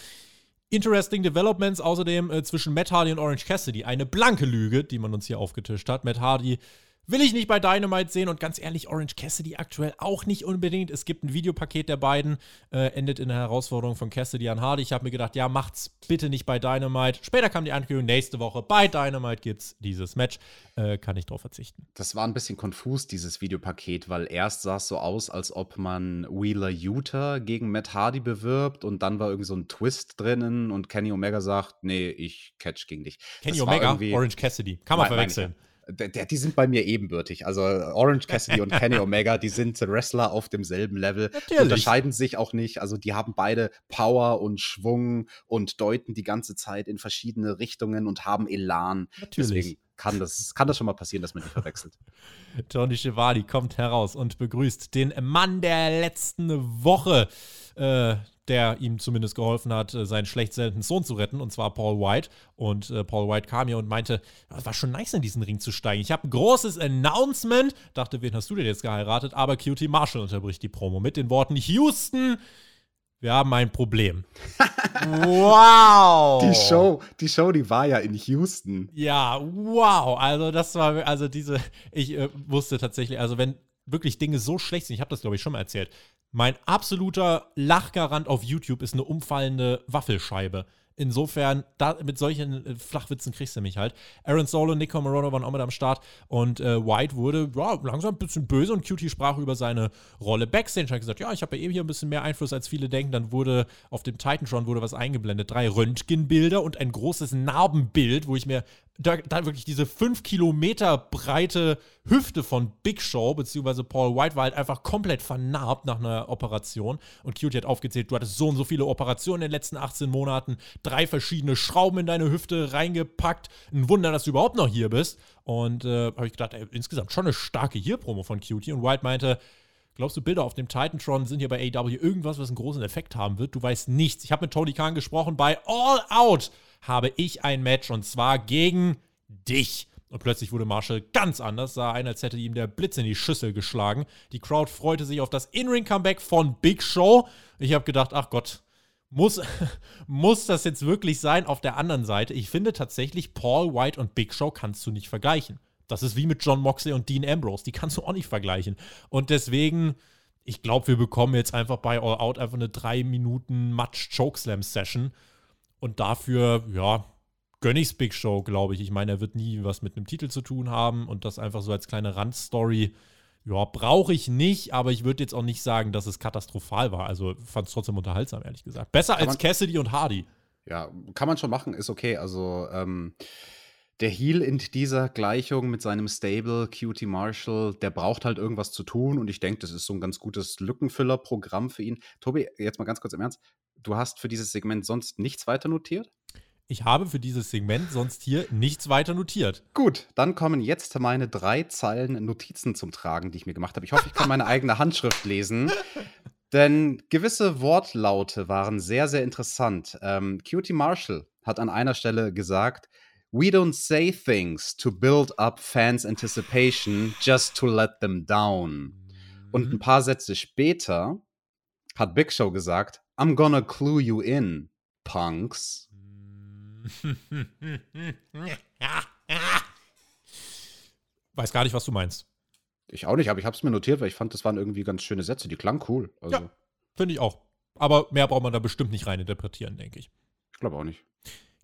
Interesting Developments außerdem äh, zwischen Matt Hardy und Orange Cassidy. Eine blanke Lüge, die man uns hier aufgetischt hat. Matt Hardy Will ich nicht bei Dynamite sehen und ganz ehrlich, Orange Cassidy aktuell auch nicht unbedingt. Es gibt ein Videopaket der beiden, äh, endet in der Herausforderung von Cassidy an Hardy. Ich habe mir gedacht, ja, macht's bitte nicht bei Dynamite. Später kam die Ankündigung, nächste Woche bei Dynamite gibt's dieses Match. Äh, kann ich drauf verzichten. Das war ein bisschen konfus, dieses Videopaket, weil erst sah es so aus, als ob man Wheeler Utah gegen Matt Hardy bewirbt und dann war irgendwie so ein Twist drinnen und Kenny Omega sagt, nee, ich catch gegen dich. Kenny das Omega, Orange Cassidy. Kann man verwechseln. Der, die sind bei mir ebenbürtig. Also Orange Cassidy und Kenny (laughs) Omega, die sind Wrestler auf demselben Level. Natürlich. Unterscheiden sich auch nicht. Also die haben beide Power und Schwung und deuten die ganze Zeit in verschiedene Richtungen und haben Elan. Natürlich. Deswegen kann das, kann das schon mal passieren, dass man die verwechselt. (laughs) Tony Schiavone kommt heraus und begrüßt den Mann der letzten Woche. Äh, der ihm zumindest geholfen hat, äh, seinen schlecht seltenen Sohn zu retten, und zwar Paul White. Und äh, Paul White kam hier und meinte, es war schon nice, in diesen Ring zu steigen. Ich habe ein großes Announcement. Dachte, wen hast du denn jetzt geheiratet? Aber QT Marshall unterbricht die Promo mit den Worten Houston. Wir haben ein Problem. (laughs) wow! Die Show, die Show, die war ja in Houston. Ja, wow. Also das war, also diese, ich äh, wusste tatsächlich, also wenn wirklich Dinge so schlecht sind, ich habe das glaube ich schon mal erzählt, mein absoluter Lachgarant auf YouTube ist eine umfallende Waffelscheibe. Insofern, da, mit solchen äh, Flachwitzen kriegst du mich halt. Aaron Solo und Nico Morono waren auch mit am Start und äh, White wurde ja, langsam ein bisschen böse und Cutie sprach über seine Rolle Backstage. Hat gesagt, ja, ich habe ja eben hier ein bisschen mehr Einfluss, als viele denken. Dann wurde auf dem Titantron wurde was eingeblendet. Drei Röntgenbilder und ein großes Narbenbild, wo ich mir da, da, wirklich diese 5 Kilometer breite Hüfte von Big Show, beziehungsweise Paul White, war halt einfach komplett vernarbt nach einer Operation. Und Cutie hat aufgezählt, du hattest so und so viele Operationen in den letzten 18 Monaten, drei verschiedene Schrauben in deine Hüfte reingepackt. Ein Wunder, dass du überhaupt noch hier bist. Und äh, habe ich gedacht, ey, insgesamt schon eine starke Hier-Promo von Cutie. Und White meinte, Glaubst du, Bilder auf dem Titantron sind hier bei AW irgendwas, was einen großen Effekt haben wird? Du weißt nichts. Ich habe mit Tony Khan gesprochen. Bei All Out habe ich ein Match und zwar gegen dich. Und plötzlich wurde Marshall ganz anders, sah ein, als hätte ihm der Blitz in die Schüssel geschlagen. Die Crowd freute sich auf das In-Ring-Comeback von Big Show. Ich habe gedacht, ach Gott, muss, (laughs) muss das jetzt wirklich sein? Auf der anderen Seite, ich finde tatsächlich, Paul White und Big Show kannst du nicht vergleichen. Das ist wie mit John Moxley und Dean Ambrose. Die kannst du auch nicht vergleichen. Und deswegen, ich glaube, wir bekommen jetzt einfach bei All Out einfach eine 3 Minuten Match Chokeslam Session. Und dafür, ja, gönne ich's Big Show, glaube ich. Ich meine, er wird nie was mit einem Titel zu tun haben und das einfach so als kleine Randstory. Ja, brauche ich nicht, aber ich würde jetzt auch nicht sagen, dass es katastrophal war. Also fand es trotzdem unterhaltsam, ehrlich gesagt. Besser als Cassidy und Hardy. Ja, kann man schon machen, ist okay. Also, ähm, der Heal in dieser Gleichung mit seinem Stable, Cutie Marshall, der braucht halt irgendwas zu tun und ich denke, das ist so ein ganz gutes Lückenfüller-Programm für ihn. Tobi, jetzt mal ganz kurz im Ernst, du hast für dieses Segment sonst nichts weiter notiert? Ich habe für dieses Segment sonst hier nichts weiter notiert. Gut, dann kommen jetzt meine drei Zeilen Notizen zum Tragen, die ich mir gemacht habe. Ich hoffe, ich kann meine eigene Handschrift lesen. (laughs) Denn gewisse Wortlaute waren sehr, sehr interessant. Ähm, Cutie Marshall hat an einer Stelle gesagt, We don't say things to build up fans' anticipation just to let them down. Und ein mhm. paar Sätze später hat Big Show gesagt, I'm gonna clue you in, Punks. (laughs) Weiß gar nicht, was du meinst. Ich auch nicht, aber ich habe es mir notiert, weil ich fand, das waren irgendwie ganz schöne Sätze. Die klangen cool. Also. Ja, finde ich auch. Aber mehr braucht man da bestimmt nicht rein interpretieren, denke ich. Ich glaube auch nicht.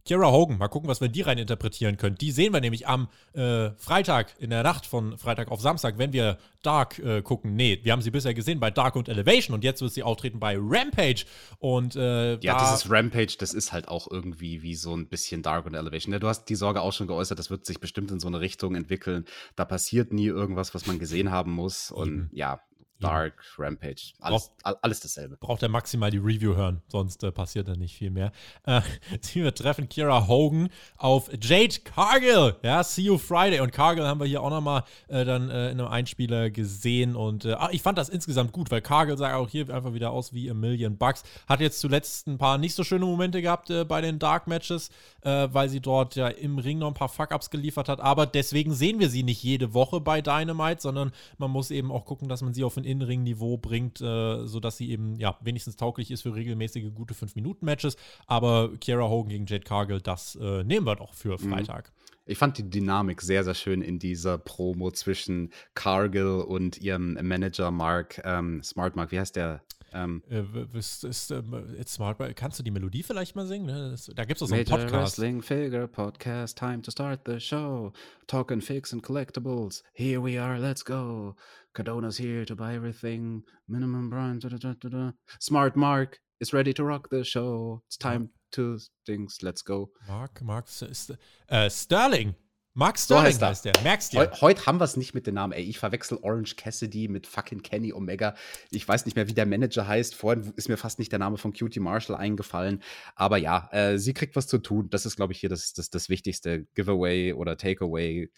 Kira Hogan, mal gucken, was wir die rein interpretieren können. Die sehen wir nämlich am äh, Freitag, in der Nacht von Freitag auf Samstag, wenn wir Dark äh, gucken. Nee, wir haben sie bisher gesehen bei Dark und Elevation und jetzt wird sie auftreten bei Rampage. Und äh, ja, dieses Rampage, das ist halt auch irgendwie wie so ein bisschen Dark und Elevation. Du hast die Sorge auch schon geäußert, das wird sich bestimmt in so eine Richtung entwickeln. Da passiert nie irgendwas, was man gesehen haben muss. Und Eben. ja, Dark, Rampage, alles, alles dasselbe. Braucht er maximal die Review hören, sonst äh, passiert da nicht viel mehr. Äh, (laughs) wir treffen Kira Hogan auf Jade Cargill. Ja, see you Friday. Und Cargill haben wir hier auch nochmal äh, dann äh, in einem Einspieler gesehen. Und äh, ah, ich fand das insgesamt gut, weil Cargill sah auch hier einfach wieder aus wie a Million Bucks. Hat jetzt zuletzt ein paar nicht so schöne Momente gehabt äh, bei den Dark Matches, weil sie dort ja im Ring noch ein paar Fuck-Ups geliefert hat. Aber deswegen sehen wir sie nicht jede Woche bei Dynamite, sondern man muss eben auch gucken, dass man sie auf ein Innenring-Niveau bringt, äh, sodass sie eben ja wenigstens tauglich ist für regelmäßige gute 5-Minuten-Matches. Aber Kiera Hogan gegen Jade Cargill, das äh, nehmen wir doch für mhm. Freitag. Ich fand die Dynamik sehr, sehr schön in dieser Promo zwischen Cargill und ihrem Manager Mark, ähm, Smart Mark, wie heißt der? Ähm, äh, ist, ist, ähm, smart, kannst du die Melodie vielleicht mal singen? Ne? Da gibt es so einen Podcast. Wrestling Figure Podcast, time to start the show. Talking fix and collectibles. Here we are, let's go. Cardona's here to buy everything. Minimum Brian. Da, da, da, Smart Mark is ready to rock the show. It's time to things. Let's go. Mark, Mark, äh, Sterling. Mark Sterling so heißt, der. Merkst du? Heu heute haben wir es nicht mit den Namen. Ey, ich verwechsel Orange Cassidy mit fucking Kenny Omega. Ich weiß nicht mehr, wie der Manager heißt. Vorhin ist mir fast nicht der Name von Cutie Marshall eingefallen. Aber ja, äh, sie kriegt was zu tun. Das ist, glaube ich, hier das, das, das wichtigste Giveaway oder Takeaway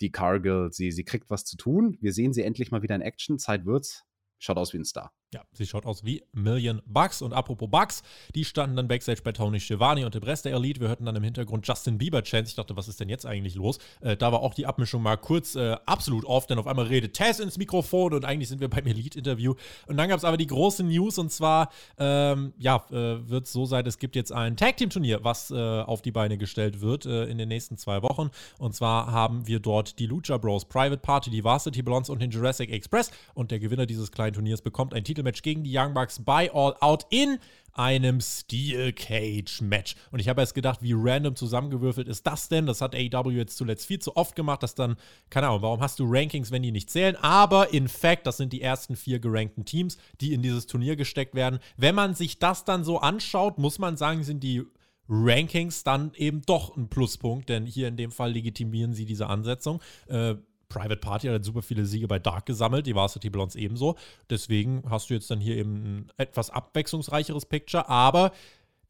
die Cargill, sie, sie kriegt was zu tun. Wir sehen sie endlich mal wieder in Action. Zeit wird's. Schaut aus wie ein Star. Ja, sie schaut aus wie Million Bucks. Und apropos Bucks, die standen dann backstage bei Tony Schiavone und dem Rest der Elite. Wir hörten dann im Hintergrund Justin Bieber Chance. Ich dachte, was ist denn jetzt eigentlich los? Äh, da war auch die Abmischung mal kurz äh, absolut off, denn auf einmal redet Tess ins Mikrofon und eigentlich sind wir beim Elite-Interview. Und dann gab es aber die große News und zwar, ähm, ja, äh, wird es so sein, es gibt jetzt ein Tag-Team-Turnier, was äh, auf die Beine gestellt wird äh, in den nächsten zwei Wochen. Und zwar haben wir dort die Lucha Bros Private Party, die Varsity Blondes und den Jurassic Express. Und der Gewinner dieses kleinen Turniers bekommt ein Titelmatch gegen die Young Bucks bei All Out in einem Steel Cage Match. Und ich habe erst gedacht, wie random zusammengewürfelt ist das denn? Das hat AEW jetzt zuletzt viel zu oft gemacht, dass dann, keine Ahnung, warum hast du Rankings, wenn die nicht zählen? Aber in fact, das sind die ersten vier gerankten Teams, die in dieses Turnier gesteckt werden. Wenn man sich das dann so anschaut, muss man sagen, sind die Rankings dann eben doch ein Pluspunkt, denn hier in dem Fall legitimieren sie diese Ansetzung. Äh, Private Party hat super viele Siege bei Dark gesammelt, die Varsity Blondes ebenso. Deswegen hast du jetzt dann hier eben ein etwas abwechslungsreicheres Picture, aber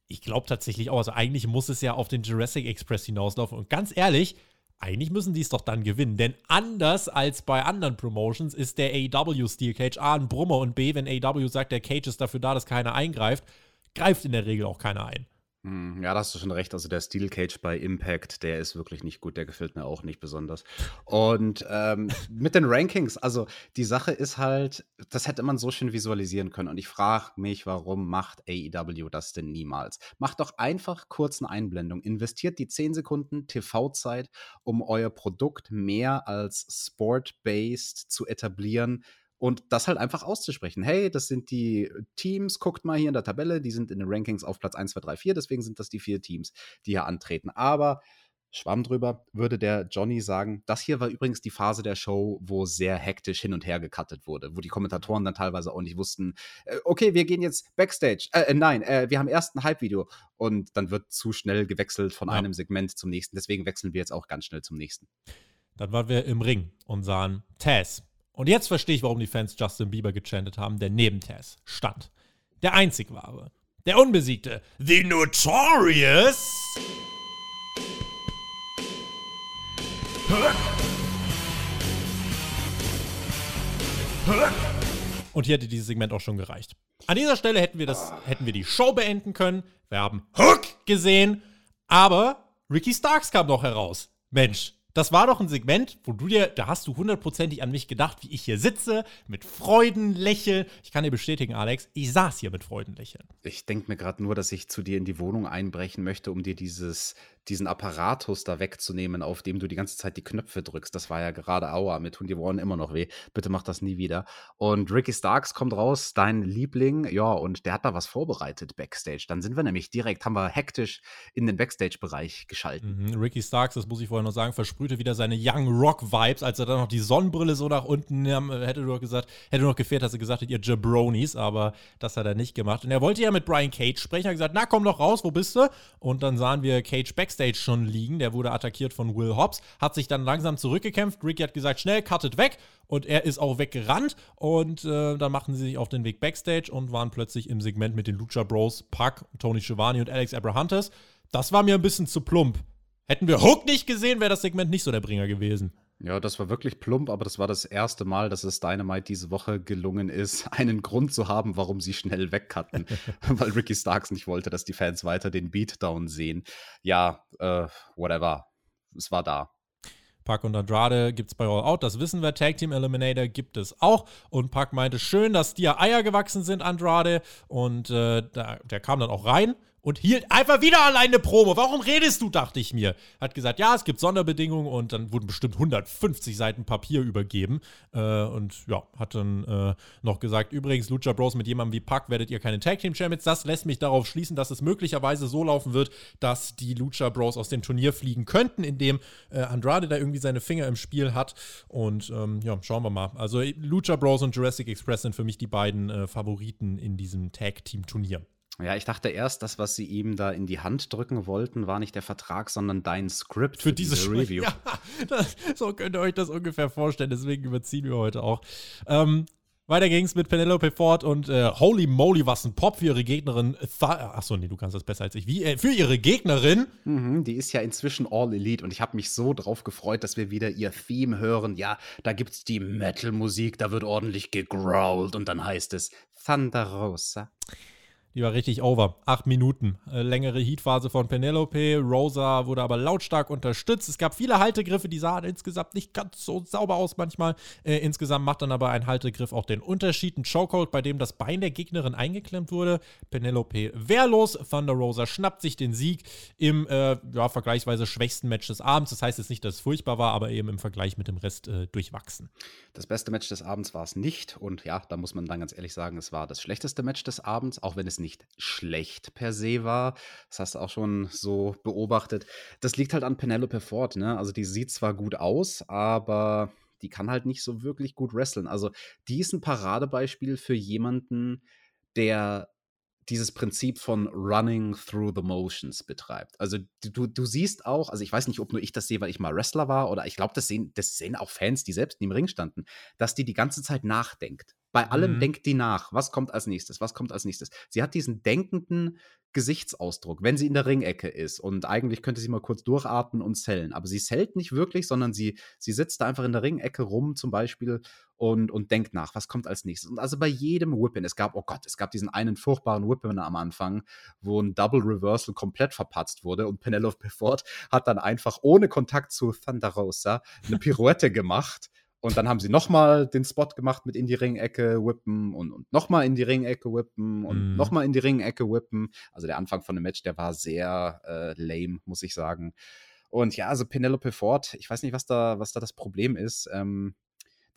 ich glaube tatsächlich auch, also eigentlich muss es ja auf den Jurassic Express hinauslaufen. Und ganz ehrlich, eigentlich müssen die es doch dann gewinnen. Denn anders als bei anderen Promotions ist der AW Steel Cage A ein Brummer und B, wenn AW sagt, der Cage ist dafür da, dass keiner eingreift, greift in der Regel auch keiner ein. Hm, ja, da hast du schon recht. Also der Steel Cage bei Impact, der ist wirklich nicht gut. Der gefällt mir auch nicht besonders. Und ähm, mit den Rankings, also die Sache ist halt, das hätte man so schön visualisieren können. Und ich frage mich, warum macht AEW das denn niemals? Macht doch einfach kurz eine Einblendung. Investiert die 10 Sekunden TV-Zeit, um euer Produkt mehr als sport-based zu etablieren und das halt einfach auszusprechen. Hey, das sind die Teams, guckt mal hier in der Tabelle, die sind in den Rankings auf Platz 1, 2, 3, 4, deswegen sind das die vier Teams, die hier antreten. Aber Schwamm drüber, würde der Johnny sagen. Das hier war übrigens die Phase der Show, wo sehr hektisch hin und her gecuttet wurde, wo die Kommentatoren dann teilweise auch nicht wussten, äh, okay, wir gehen jetzt Backstage. Äh, äh nein, äh, wir haben erst ein Hype-Video. Und dann wird zu schnell gewechselt von ja. einem Segment zum nächsten. Deswegen wechseln wir jetzt auch ganz schnell zum nächsten. Dann waren wir im Ring und sahen Taz und jetzt verstehe ich, warum die Fans Justin Bieber gechantet haben, der neben Tess stand. Der einzig wahre. Der Unbesiegte. The Notorious. Und hier hätte dieses Segment auch schon gereicht. An dieser Stelle hätten wir, das, hätten wir die Show beenden können. Wir haben Hook gesehen. Aber Ricky Starks kam noch heraus. Mensch, das war doch ein Segment, wo du dir, da hast du hundertprozentig an mich gedacht, wie ich hier sitze, mit Freuden lächeln. Ich kann dir bestätigen, Alex, ich saß hier mit Freuden lächeln. Ich denke mir gerade nur, dass ich zu dir in die Wohnung einbrechen möchte, um dir dieses diesen Apparatus da wegzunehmen, auf dem du die ganze Zeit die Knöpfe drückst. Das war ja gerade Aua, mit tun die Ohren immer noch weh. Bitte mach das nie wieder. Und Ricky Starks kommt raus, dein Liebling, ja, und der hat da was vorbereitet backstage. Dann sind wir nämlich direkt, haben wir hektisch in den Backstage-Bereich geschalten. Mhm. Ricky Starks, das muss ich vorher noch sagen, versprühte wieder seine Young Rock-Vibes, als er dann noch die Sonnenbrille so nach unten ähm, hätte nur gesagt, hätte noch gefehlt, dass er gesagt hat, ihr Jabronis, aber das hat er nicht gemacht. Und er wollte ja mit Brian Cage sprechen, er hat gesagt, na komm doch raus, wo bist du? Und dann sahen wir Cage Backstage Backstage schon liegen. Der wurde attackiert von Will Hobbs, hat sich dann langsam zurückgekämpft. Ricky hat gesagt, schnell, cuttet weg. Und er ist auch weggerannt. Und äh, dann machten sie sich auf den Weg Backstage und waren plötzlich im Segment mit den Lucha Bros, Puck, Tony Schiavone und Alex Abrahantes. Das war mir ein bisschen zu plump. Hätten wir Hook nicht gesehen, wäre das Segment nicht so der Bringer gewesen. Ja, das war wirklich plump, aber das war das erste Mal, dass es Dynamite diese Woche gelungen ist, (laughs) einen Grund zu haben, warum sie schnell wegcutten, (laughs) weil Ricky Starks nicht wollte, dass die Fans weiter den Beatdown sehen. Ja, äh, whatever. Es war da. Pack und Andrade gibt es bei All Out, das wissen wir. Tag Team Eliminator gibt es auch. Und Pack meinte, schön, dass dir Eier gewachsen sind, Andrade. Und äh, da, der kam dann auch rein und hielt einfach wieder alleine Promo. Warum redest du, dachte ich mir. Hat gesagt, ja, es gibt Sonderbedingungen und dann wurden bestimmt 150 Seiten Papier übergeben. Äh, und ja, hat dann äh, noch gesagt, übrigens, Lucha Bros mit jemandem wie Pack werdet ihr keine Tag Team Champions. Das lässt mich darauf schließen, dass es möglicherweise so laufen wird, dass die Lucha Bros aus dem Turnier fliegen könnten, indem äh, Andrade da irgendwie seine Finger im Spiel hat. Und ähm, ja, schauen wir mal. Also Lucha Bros und Jurassic Express sind für mich die beiden äh, Favoriten in diesem Tag Team Turnier. Ja, ich dachte erst, das, was sie ihm da in die Hand drücken wollten, war nicht der Vertrag, sondern dein Skript für, für diese, diese Review. Ja, das, so könnt ihr euch das ungefähr vorstellen, deswegen überziehen wir heute auch. Ähm, weiter ging's mit Penelope Ford und äh, holy moly, was ein Pop für ihre Gegnerin. Achso, nee, du kannst das besser als ich. Wie, äh, für ihre Gegnerin. Mhm, die ist ja inzwischen All Elite und ich habe mich so drauf gefreut, dass wir wieder ihr Theme hören. Ja, da gibt's die Metal-Musik, da wird ordentlich gegrowlt und dann heißt es Thunder Rosa. Die war richtig over. Acht Minuten. Äh, längere Heatphase von Penelope. Rosa wurde aber lautstark unterstützt. Es gab viele Haltegriffe, die sahen insgesamt nicht ganz so sauber aus manchmal. Äh, insgesamt macht dann aber ein Haltegriff auch den Unterschied. Ein Chokehold, bei dem das Bein der Gegnerin eingeklemmt wurde. Penelope wehrlos. Thunder Rosa schnappt sich den Sieg im äh, ja, vergleichsweise schwächsten Match des Abends. Das heißt jetzt nicht, dass es furchtbar war, aber eben im Vergleich mit dem Rest äh, durchwachsen. Das beste Match des Abends war es nicht. Und ja, da muss man dann ganz ehrlich sagen, es war das schlechteste Match des Abends, auch wenn es nicht schlecht per se war. Das hast du auch schon so beobachtet. Das liegt halt an Penelope Ford, ne? Also die sieht zwar gut aus, aber die kann halt nicht so wirklich gut wresteln. Also die ist ein Paradebeispiel für jemanden, der dieses Prinzip von Running through the Motions betreibt. Also du, du siehst auch, also ich weiß nicht, ob nur ich das sehe, weil ich mal Wrestler war, oder ich glaube, das sehen, das sehen auch Fans, die selbst im Ring standen, dass die die ganze Zeit nachdenkt. Bei allem mhm. denkt die nach. Was kommt als nächstes? Was kommt als nächstes? Sie hat diesen denkenden Gesichtsausdruck, wenn sie in der Ringecke ist. Und eigentlich könnte sie mal kurz durchatmen und zählen. Aber sie zählt nicht wirklich, sondern sie, sie sitzt da einfach in der Ringecke rum, zum Beispiel, und, und denkt nach, was kommt als nächstes. Und also bei jedem Whippin, es gab, oh Gott, es gab diesen einen furchtbaren Whippin am Anfang, wo ein Double Reversal komplett verpatzt wurde. Und Penelope (laughs) Ford hat dann einfach ohne Kontakt zu Thunder Rosa eine Pirouette gemacht und dann haben sie nochmal den Spot gemacht mit in die Ringecke whippen und, und nochmal in die Ringecke whippen und mm. nochmal in die Ringecke whippen. Also der Anfang von dem Match, der war sehr äh, lame, muss ich sagen. Und ja, also Penelope Ford, ich weiß nicht, was da, was da das Problem ist. Ähm,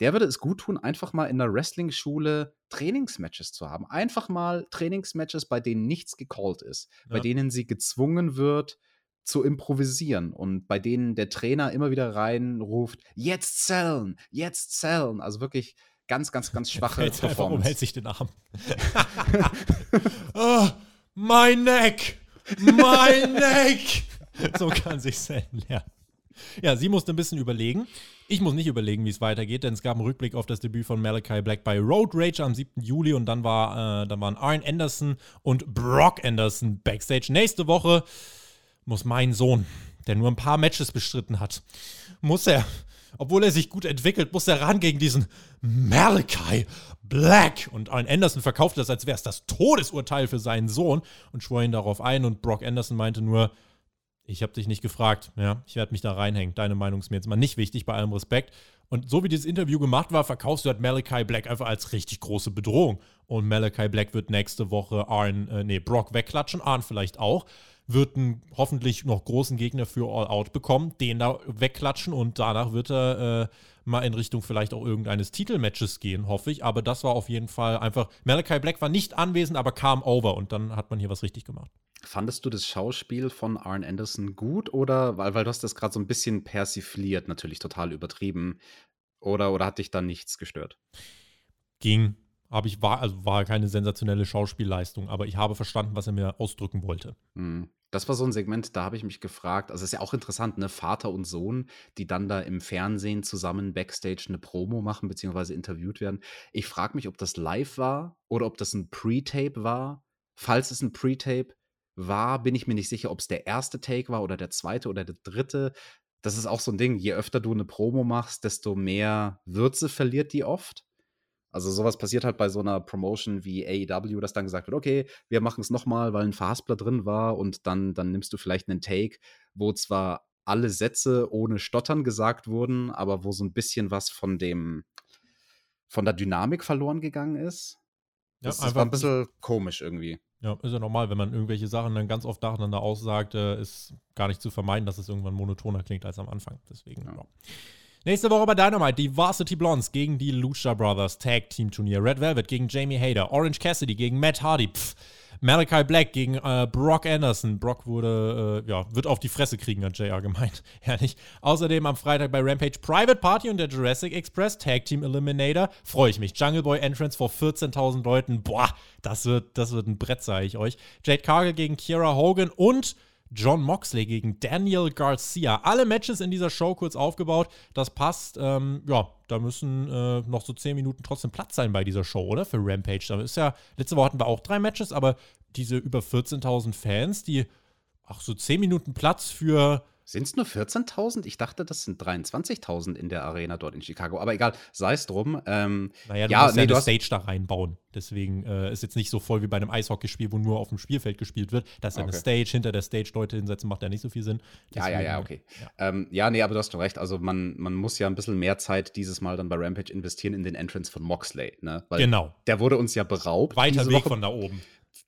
der würde es gut tun, einfach mal in der Wrestling-Schule Trainingsmatches zu haben. Einfach mal Trainingsmatches, bei denen nichts gecallt ist, ja. bei denen sie gezwungen wird, zu improvisieren und bei denen der Trainer immer wieder reinruft, jetzt zählen, jetzt zählen. Also wirklich ganz, ganz, ganz schwache Performance. Warum hält sich den Arm? (laughs) oh, mein Neck! Mein Neck! So kann sich selten lernen. Ja, sie musste ein bisschen überlegen. Ich muss nicht überlegen, wie es weitergeht, denn es gab einen Rückblick auf das Debüt von Malachi Black bei Road Rage am 7. Juli und dann, war, äh, dann waren Arn Anderson und Brock Anderson backstage. Nächste Woche muss mein Sohn, der nur ein paar Matches bestritten hat, muss er, obwohl er sich gut entwickelt, muss er ran gegen diesen Malachi Black. Und Arn Anderson verkauft das, als wäre es das Todesurteil für seinen Sohn und schwor ihn darauf ein. Und Brock Anderson meinte nur, ich habe dich nicht gefragt, ja, ich werde mich da reinhängen. Deine Meinung ist mir jetzt mal nicht wichtig, bei allem Respekt. Und so wie dieses Interview gemacht war, verkaufst du halt Malachi Black einfach als richtig große Bedrohung. Und Malachi Black wird nächste Woche Arn, äh, nee, Brock wegklatschen, Arn vielleicht auch wird einen hoffentlich noch großen Gegner für All Out bekommen, den da wegklatschen und danach wird er äh, mal in Richtung vielleicht auch irgendeines Titelmatches gehen, hoffe ich. Aber das war auf jeden Fall einfach. Malachi Black war nicht anwesend, aber kam over und dann hat man hier was richtig gemacht. Fandest du das Schauspiel von Arn Anderson gut oder weil, weil du hast das gerade so ein bisschen persifliert, natürlich total übertrieben. Oder, oder hat dich da nichts gestört? Ging. Aber ich war, also war keine sensationelle Schauspielleistung, aber ich habe verstanden, was er mir ausdrücken wollte. Hm. Das war so ein Segment, da habe ich mich gefragt also, ist ja auch interessant, ne, Vater und Sohn, die dann da im Fernsehen zusammen Backstage eine Promo machen beziehungsweise interviewt werden. Ich frage mich, ob das live war oder ob das ein Pre-Tape war. Falls es ein Pre-Tape war, bin ich mir nicht sicher, ob es der erste Take war oder der zweite oder der dritte. Das ist auch so ein Ding, je öfter du eine Promo machst, desto mehr Würze verliert die oft. Also sowas passiert halt bei so einer Promotion wie AEW, dass dann gesagt wird, okay, wir machen es nochmal, weil ein Verhaspler drin war und dann, dann nimmst du vielleicht einen Take, wo zwar alle Sätze ohne Stottern gesagt wurden, aber wo so ein bisschen was von dem, von der Dynamik verloren gegangen ist. Das, ja, das war ein bisschen komisch irgendwie. Ja, ist ja normal, wenn man irgendwelche Sachen dann ganz oft nacheinander aussagt, äh, ist gar nicht zu vermeiden, dass es irgendwann monotoner klingt als am Anfang. Deswegen, ja. ja. Nächste Woche bei Dynamite die Varsity Blondes gegen die Lucha Brothers Tag Team Turnier. Red Velvet gegen Jamie Hader. Orange Cassidy gegen Matt Hardy. Pff. Malachi Black gegen äh, Brock Anderson. Brock wurde, äh, ja, wird auf die Fresse kriegen, hat JR gemeint. (laughs) Herrlich. Außerdem am Freitag bei Rampage Private Party und der Jurassic Express Tag Team Eliminator. Freue ich mich. Jungle Boy Entrance vor 14.000 Leuten. Boah, das wird, das wird ein Brett, sage ich euch. Jade Cargill gegen Kiera Hogan und John Moxley gegen Daniel Garcia. Alle Matches in dieser Show kurz aufgebaut. Das passt. Ähm, ja, da müssen äh, noch so 10 Minuten trotzdem Platz sein bei dieser Show, oder? Für Rampage. Da ist ja, letzte Woche hatten wir auch drei Matches, aber diese über 14.000 Fans, die, ach, so 10 Minuten Platz für sind es nur 14.000? Ich dachte, das sind 23.000 in der Arena dort in Chicago. Aber egal, sei es drum. Ähm, naja, du ja, musst nee, ja eine Stage da reinbauen. Deswegen äh, ist jetzt nicht so voll wie bei einem Eishockeyspiel, wo nur auf dem Spielfeld gespielt wird. Da ist ja okay. eine Stage, hinter der Stage Leute hinsetzen, macht ja nicht so viel Sinn. Deswegen, ja, ja, ja, okay. Ja. Ähm, ja, nee, aber du hast schon recht. Also man, man muss ja ein bisschen mehr Zeit dieses Mal dann bei Rampage investieren in den Entrance von Moxley. Ne? Weil genau. Der wurde uns ja beraubt. Weiter Weg Woche. von da oben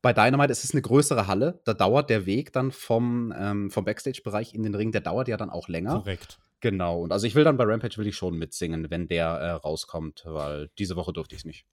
bei Dynamite ist es eine größere Halle. Da dauert der Weg dann vom, ähm, vom Backstage-Bereich in den Ring, der dauert ja dann auch länger. Korrekt. Genau. Und also ich will dann bei Rampage will ich schon mitsingen, wenn der äh, rauskommt, weil diese Woche durfte ich es nicht.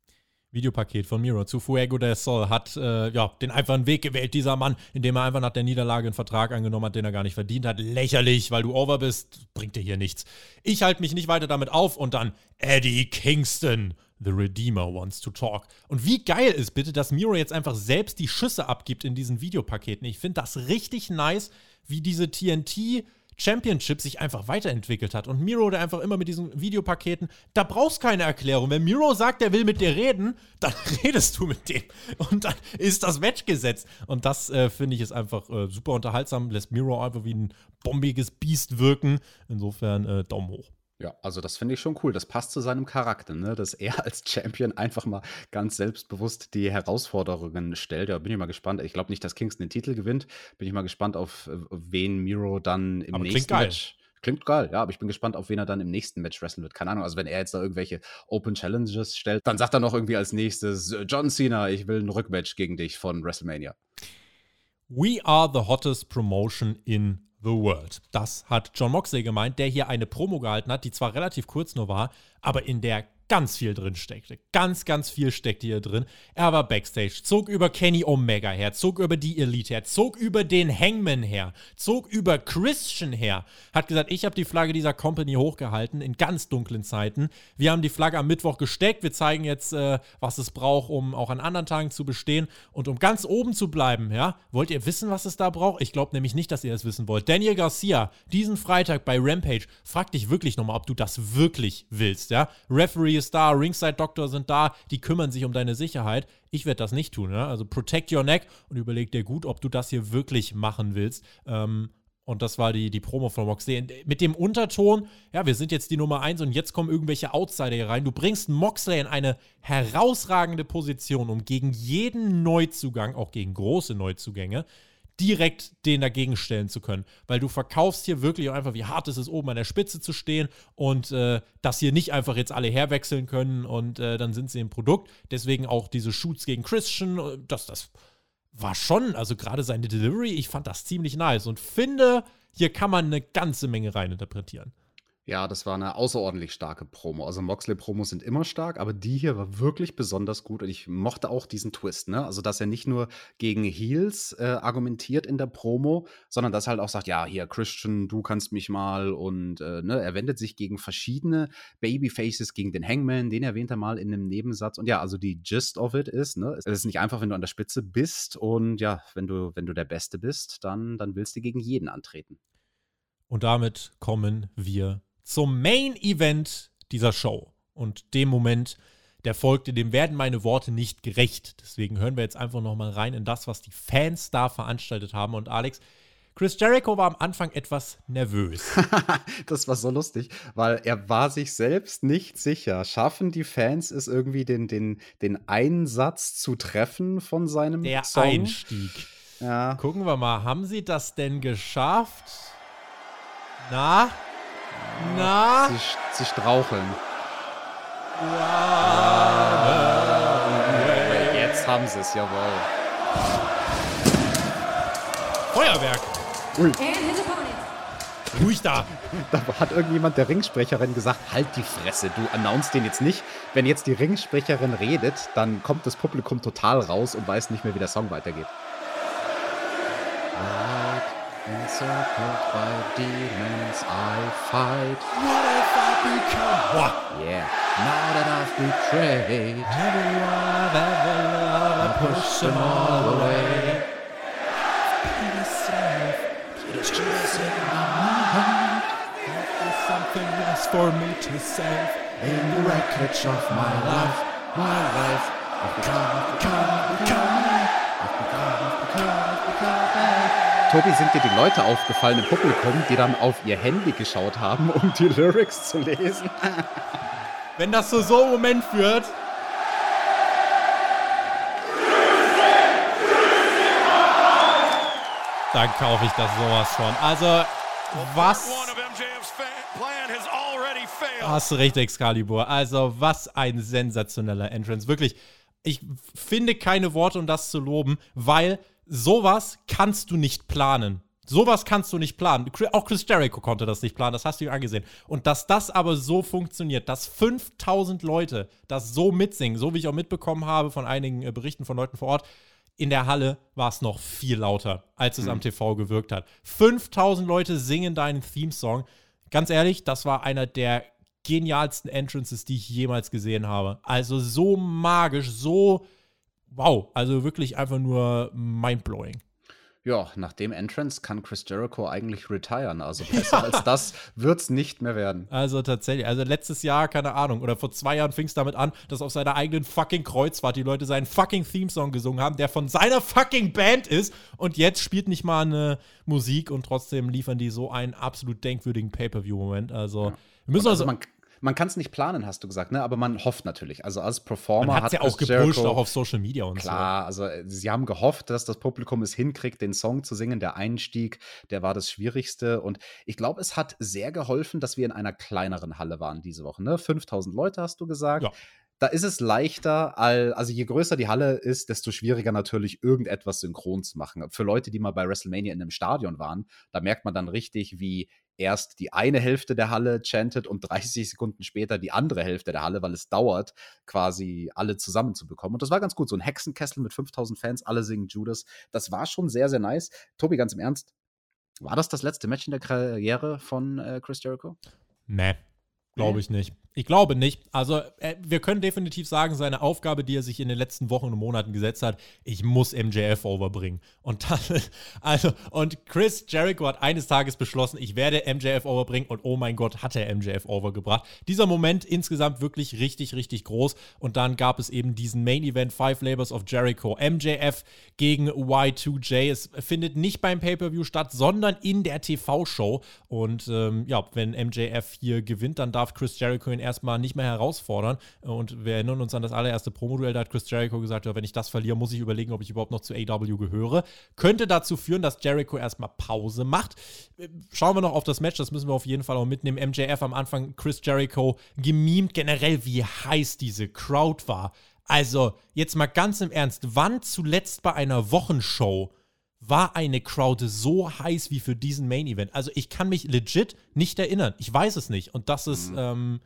Videopaket von Miro zu Fuego del Sol hat äh, ja, den einfachen Weg gewählt, dieser Mann, indem er einfach nach der Niederlage einen Vertrag angenommen hat, den er gar nicht verdient hat. Lächerlich, weil du over bist, bringt dir hier nichts. Ich halte mich nicht weiter damit auf und dann Eddie Kingston The Redeemer wants to talk. Und wie geil ist bitte, dass Miro jetzt einfach selbst die Schüsse abgibt in diesen Videopaketen. Ich finde das richtig nice, wie diese TNT Championship sich einfach weiterentwickelt hat. Und Miro, der einfach immer mit diesen Videopaketen, da brauchst keine Erklärung. Wenn Miro sagt, er will mit dir reden, dann (laughs) redest du mit dem. Und dann ist das Match gesetzt. Und das äh, finde ich ist einfach äh, super unterhaltsam, lässt Miro einfach wie ein bombiges Biest wirken. Insofern äh, Daumen hoch. Ja, also das finde ich schon cool. Das passt zu seinem Charakter, ne? dass er als Champion einfach mal ganz selbstbewusst die Herausforderungen stellt. Ja, bin ich mal gespannt. Ich glaube nicht, dass Kingston den Titel gewinnt. Bin ich mal gespannt, auf äh, wen Miro dann im aber nächsten Match. Klingt geil, ja, aber ich bin gespannt, auf wen er dann im nächsten Match wresteln wird. Keine Ahnung, also wenn er jetzt da irgendwelche Open Challenges stellt, dann sagt er noch irgendwie als nächstes, John Cena, ich will ein Rückmatch gegen dich von WrestleMania. We are the hottest promotion in the World. Das hat John Moxley gemeint, der hier eine Promo gehalten hat, die zwar relativ kurz nur war, aber in der ganz viel drin steckte. Ganz, ganz viel steckte hier drin. Er war Backstage, zog über Kenny Omega her, zog über die Elite her, zog über den Hangman her, zog über Christian her. Hat gesagt, ich habe die Flagge dieser Company hochgehalten in ganz dunklen Zeiten. Wir haben die Flagge am Mittwoch gesteckt. Wir zeigen jetzt, äh, was es braucht, um auch an anderen Tagen zu bestehen. Und um ganz oben zu bleiben, ja, wollt ihr wissen, was es da braucht? Ich glaube nämlich nicht, dass ihr das wissen wollt. Daniel Garcia, diesen Freitag bei Rampage, frag dich wirklich nochmal, ob du das wirklich willst, ja. Referee ist da, Ringside Doctor sind da, die kümmern sich um deine Sicherheit. Ich werde das nicht tun. Ne? Also protect your neck und überleg dir gut, ob du das hier wirklich machen willst. Ähm, und das war die, die Promo von Moxley. Mit dem Unterton, ja, wir sind jetzt die Nummer 1 und jetzt kommen irgendwelche Outsider hier rein. Du bringst Moxley in eine herausragende Position, um gegen jeden Neuzugang, auch gegen große Neuzugänge, direkt den dagegen stellen zu können. Weil du verkaufst hier wirklich auch einfach, wie hart es ist, oben an der Spitze zu stehen und äh, dass hier nicht einfach jetzt alle herwechseln können und äh, dann sind sie im Produkt. Deswegen auch diese Shoots gegen Christian, äh, das, das war schon, also gerade seine Delivery, ich fand das ziemlich nice und finde, hier kann man eine ganze Menge reininterpretieren. Ja, das war eine außerordentlich starke Promo. Also Moxley-Promos sind immer stark, aber die hier war wirklich besonders gut und ich mochte auch diesen Twist, ne? Also, dass er nicht nur gegen Heels äh, argumentiert in der Promo, sondern dass er halt auch sagt, ja, hier Christian, du kannst mich mal und äh, ne, er wendet sich gegen verschiedene Babyfaces, gegen den Hangman, den erwähnt er mal in einem Nebensatz. Und ja, also die Gist of it ist, ne, es ist nicht einfach, wenn du an der Spitze bist und ja, wenn du, wenn du der Beste bist, dann, dann willst du gegen jeden antreten. Und damit kommen wir zum Main Event dieser Show. Und dem Moment, der folgte, dem werden meine Worte nicht gerecht. Deswegen hören wir jetzt einfach nochmal rein in das, was die Fans da veranstaltet haben. Und Alex, Chris Jericho war am Anfang etwas nervös. (laughs) das war so lustig, weil er war sich selbst nicht sicher. Schaffen die Fans es irgendwie, den, den, den Einsatz zu treffen von seinem Der Song? Einstieg. Ja. Gucken wir mal, haben sie das denn geschafft? Na? Na? Sie, sie straucheln. Ja. Jetzt haben sie es, jawohl. Feuerwerk. Ui. Ruhig da. Da hat irgendjemand der Ringsprecherin gesagt, halt die Fresse, du announced den jetzt nicht. Wenn jetzt die Ringsprecherin redet, dann kommt das Publikum total raus und weiß nicht mehr, wie der Song weitergeht. Right encircled by demons I fight. What have I become? Boah. Yeah. Now that I've betrayed, Every love, every love, I push them all away. There's something less for me to save. in the wreckage of my life, my life, I've become, I've become, I've become, I've become, become, become. Tobi, sind dir die Leute aufgefallen im Publikum, die dann auf ihr Handy geschaut haben, um die Lyrics zu lesen? (laughs) Wenn das zu so einem Moment führt. Dann kaufe ich das sowas von. Also, was. Hast du recht, Excalibur. Also, was ein sensationeller Entrance. Wirklich, ich finde keine Worte, um das zu loben, weil sowas kannst du nicht planen. Sowas kannst du nicht planen. Auch Chris Jericho konnte das nicht planen, das hast du ihm angesehen. Und dass das aber so funktioniert, dass 5000 Leute das so mitsingen, so wie ich auch mitbekommen habe von einigen äh, Berichten von Leuten vor Ort, in der Halle war es noch viel lauter, als es mhm. am TV gewirkt hat. 5000 Leute singen deinen Theme-Song. Ganz ehrlich, das war einer der genialsten Entrances, die ich jemals gesehen habe. Also so magisch, so wow, also wirklich einfach nur mindblowing. Ja, nach dem Entrance kann Chris Jericho eigentlich retiren. Also (laughs) besser ja. als das wird es nicht mehr werden. Also tatsächlich. Also letztes Jahr, keine Ahnung, oder vor zwei Jahren fing es damit an, dass auf seiner eigenen fucking Kreuzfahrt die Leute seinen fucking Theme-Song gesungen haben, der von seiner fucking Band ist. Und jetzt spielt nicht mal eine Musik und trotzdem liefern die so einen absolut denkwürdigen Pay-Per-View-Moment. Also, ja. wir müssen also, also man, man kann es nicht planen, hast du gesagt, ne? Aber man hofft natürlich. Also als Performer man hat ja auch gepusht, Jericho, auch auf Social Media und klar, so. Klar, also äh, sie haben gehofft, dass das Publikum es hinkriegt, den Song zu singen. Der Einstieg, der war das Schwierigste. Und ich glaube, es hat sehr geholfen, dass wir in einer kleineren Halle waren diese Woche. Ne? 5000 Leute hast du gesagt. Ja da ist es leichter, also je größer die Halle ist, desto schwieriger natürlich irgendetwas synchron zu machen. Für Leute, die mal bei WrestleMania in einem Stadion waren, da merkt man dann richtig, wie erst die eine Hälfte der Halle chantet und 30 Sekunden später die andere Hälfte der Halle, weil es dauert, quasi alle zusammenzubekommen. Und das war ganz gut. So ein Hexenkessel mit 5000 Fans, alle singen Judas. Das war schon sehr, sehr nice. Tobi, ganz im Ernst, war das das letzte Match in der Karriere von äh, Chris Jericho? Nee, glaube ich nicht. Ich glaube nicht. Also, äh, wir können definitiv sagen, seine Aufgabe, die er sich in den letzten Wochen und Monaten gesetzt hat, ich muss MJF overbringen. Und dann, (laughs) also, und Chris Jericho hat eines Tages beschlossen, ich werde MJF overbringen und oh mein Gott, hat er MJF overgebracht. Dieser Moment insgesamt wirklich richtig, richtig groß. Und dann gab es eben diesen Main Event Five Labors of Jericho. MJF gegen Y2J. Es findet nicht beim Pay-Per-View statt, sondern in der TV-Show. Und ähm, ja, wenn MJF hier gewinnt, dann darf Chris Jericho ihn erstmal nicht mehr herausfordern. Und wir erinnern uns an das allererste Promo-Duell, da hat Chris Jericho gesagt, ja, wenn ich das verliere, muss ich überlegen, ob ich überhaupt noch zu AW gehöre. Könnte dazu führen, dass Jericho erstmal Pause macht. Schauen wir noch auf das Match, das müssen wir auf jeden Fall auch mitnehmen. MJF am Anfang, Chris Jericho gemimt generell, wie heiß diese Crowd war. Also, jetzt mal ganz im Ernst, wann zuletzt bei einer Wochenshow war eine Crowd so heiß wie für diesen Main Event. Also ich kann mich legit nicht erinnern. Ich weiß es nicht. Und das ist, mhm. ähm,